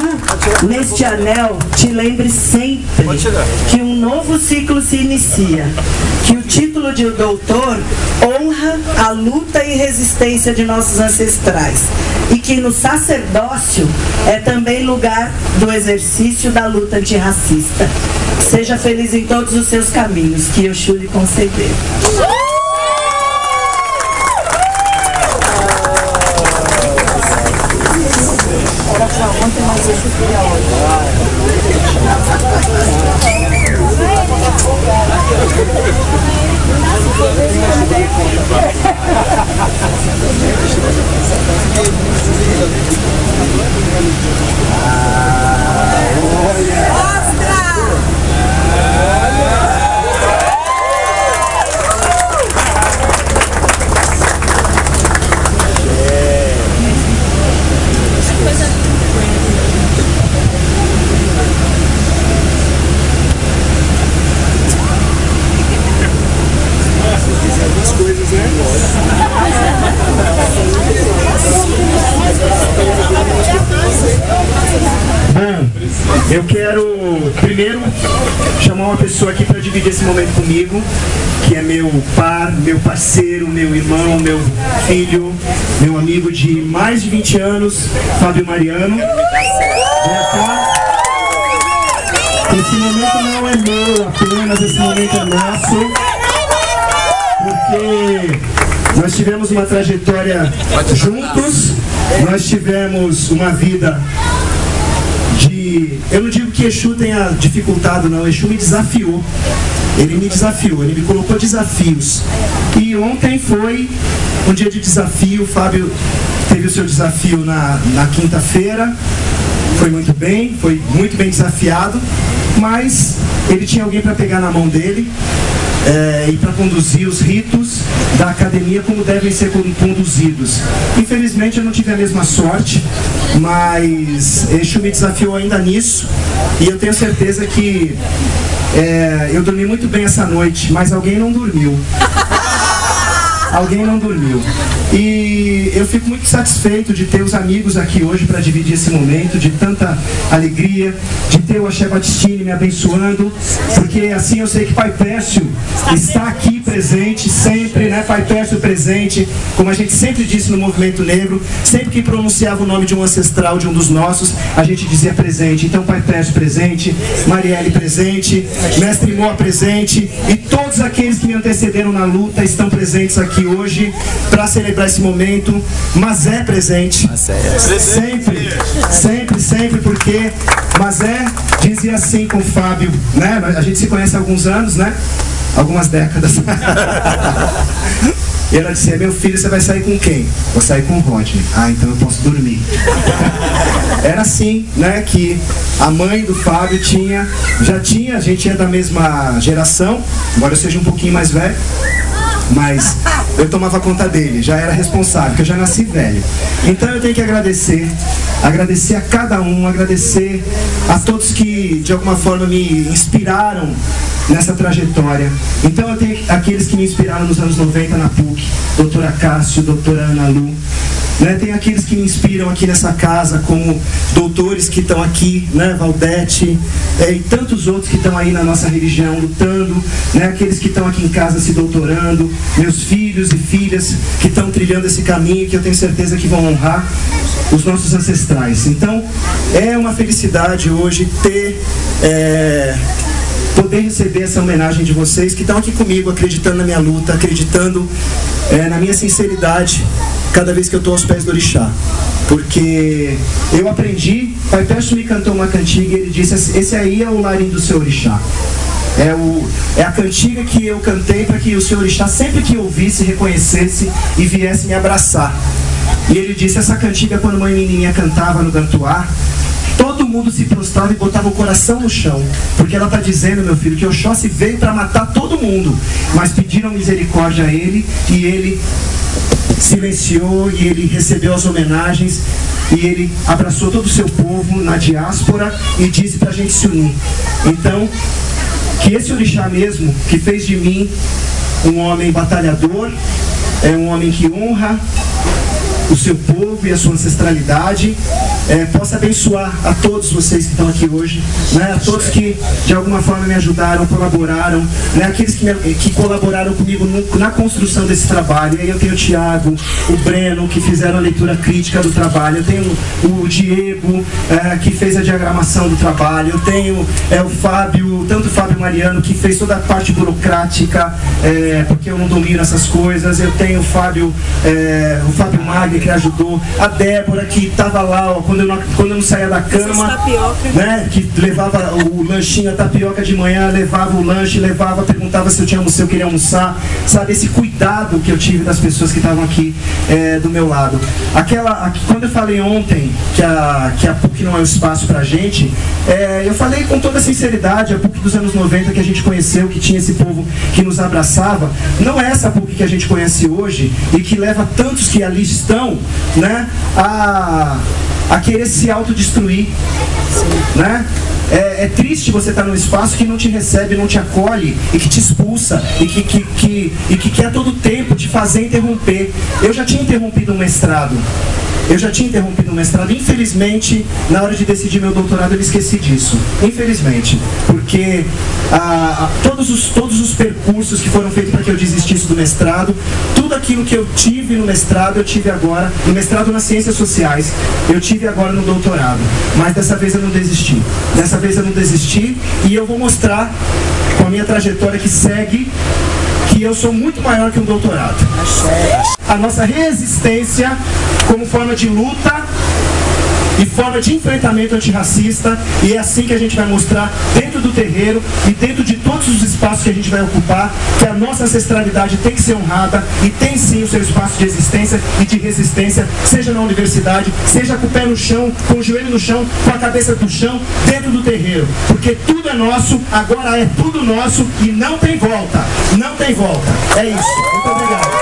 neste anel, te lembre sempre que um novo ciclo se inicia. Que o título de doutor honra a luta e resistência de nossos ancestrais. E que no sacerdócio é também lugar do exercício da luta antirracista. Seja feliz em todos os seus caminhos, que Exu lhe conceder. Bom, eu quero primeiro chamar uma pessoa aqui para dividir esse momento comigo, que é meu par, meu parceiro, meu irmão, meu filho, meu amigo de mais de 20 anos, Fábio Mariano. Esse momento não é meu apenas, esse momento é nosso, Nós tivemos uma trajetória juntos, nós tivemos uma vida de. Eu não digo que Exu tenha dificultado, não. Exu me desafiou. Ele me desafiou, ele me colocou desafios. E ontem foi um dia de desafio. O Fábio teve o seu desafio na, na quinta-feira. Foi muito bem, foi muito bem desafiado. Mas ele tinha alguém para pegar na mão dele é, e para conduzir os ritos da academia como devem ser conduzidos. Infelizmente eu não tive a mesma sorte, mas Exu me desafiou ainda nisso e eu tenho certeza que é, eu dormi muito bem essa noite, mas alguém não dormiu. Alguém não dormiu. E eu fico muito satisfeito de ter os amigos aqui hoje para dividir esse momento de tanta alegria, de ter o Axé Batistini me abençoando, porque assim eu sei que Pai Pécio está aqui presente sempre, né? Pai Pécio presente, como a gente sempre disse no movimento negro, sempre que pronunciava o nome de um ancestral, de um dos nossos, a gente dizia presente. Então Pai Pécio presente, Marielle presente, Mestre Moa presente e todos aqueles que me antecederam na luta estão presentes aqui hoje para celebrar esse momento. Mas é presente. Sempre, sempre, sempre, porque Mazé dizia assim com o Fábio, né? A gente se conhece há alguns anos, né? Algumas décadas. E ela dizia, meu filho, você vai sair com quem? Vou sair com o Rodney. Ah, então eu posso dormir. Era assim, né, que a mãe do Fábio tinha, já tinha, a gente é da mesma geração, embora eu seja um pouquinho mais velho, mas eu tomava conta dele, já era responsável, porque eu já nasci velho. Então eu tenho que agradecer, agradecer a cada um, agradecer a todos que de alguma forma me inspiraram nessa trajetória. Então eu tenho aqueles que me inspiraram nos anos 90 na PUC, doutora Cássio, doutora Ana Lu, né, tem aqueles que me inspiram aqui nessa casa, como doutores que estão aqui, né, Valdete, é, e tantos outros que estão aí na nossa religião lutando, né, aqueles que estão aqui em casa se doutorando, meus filhos e filhas que estão trilhando esse caminho que eu tenho certeza que vão honrar os nossos ancestrais. Então, é uma felicidade hoje ter. É, poder receber essa homenagem de vocês que estão aqui comigo, acreditando na minha luta, acreditando é, na minha sinceridade cada vez que eu estou aos pés do orixá. Porque eu aprendi, Pai Peço me cantou uma cantiga e ele disse, esse aí é o larim do seu orixá. É, o, é a cantiga que eu cantei para que o Senhor orixá, sempre que ouvisse, reconhecesse e viesse me abraçar. E ele disse, essa cantiga quando mãe menininha cantava no Gantuá, todo mundo se prostrava e botava o coração no chão. Porque ela está dizendo, meu filho, que Oxóssi veio para matar todo mundo. Mas pediram misericórdia a ele e ele silenciou e ele recebeu as homenagens e ele abraçou todo o seu povo na diáspora e disse para a gente se unir. Então, que esse orixá mesmo, que fez de mim um homem batalhador, é um homem que honra o seu povo e a sua ancestralidade, é, possa abençoar a todos vocês que estão aqui hoje, né, a todos que de alguma forma me ajudaram, colaboraram, né, aqueles que, me, que colaboraram comigo no, na construção desse trabalho. E aí eu tenho o Tiago, o Breno, que fizeram a leitura crítica do trabalho, eu tenho o Diego, é, que fez a diagramação do trabalho, eu tenho é, o Fábio, tanto o Fábio Mariano, que fez toda a parte burocrática, é, porque eu não domino essas coisas, eu tenho o Fábio, é, o Fábio Magri, que ajudou, a Débora, que estava lá, ó, quando eu não, quando eu não saía da cama, né, que levava o lanchinho, a tapioca de manhã, levava o lanche, levava, perguntava se eu tinha se eu queria almoçar, sabe, esse cuidado que eu tive das pessoas que estavam aqui é, do meu lado. Aquela, quando eu falei ontem que a, que a PUC não é um espaço pra gente, é, eu falei com toda sinceridade, a PUC dos anos 90 que a gente conheceu, que tinha esse povo que nos abraçava, não é essa PUC que a gente conhece hoje e que leva tantos que ali estão, né, a a querer se autodestruir. Né? É, é, triste você estar num espaço que não te recebe, não te acolhe e que te expulsa e que, que, que, e que quer todo tempo te fazer interromper. Eu já tinha interrompido um mestrado. Eu já tinha interrompido o mestrado, infelizmente, na hora de decidir meu doutorado, eu esqueci disso. Infelizmente. Porque ah, todos, os, todos os percursos que foram feitos para que eu desistisse do mestrado, tudo aquilo que eu tive no mestrado, eu tive agora, no mestrado nas ciências sociais, eu tive agora no doutorado. Mas dessa vez eu não desisti. Dessa vez eu não desisti e eu vou mostrar com a minha trajetória que segue que eu sou muito maior que um doutorado. A nossa resistência como forma de luta e forma de enfrentamento antirracista, e é assim que a gente vai mostrar dentro do terreiro e dentro de todos os espaços que a gente vai ocupar, que a nossa ancestralidade tem que ser honrada e tem sim o seu espaço de existência e de resistência, seja na universidade, seja com o pé no chão, com o joelho no chão, com a cabeça no chão, dentro do terreiro. Porque tudo é nosso, agora é tudo nosso e não tem volta. Não tem volta. É isso. Muito obrigado.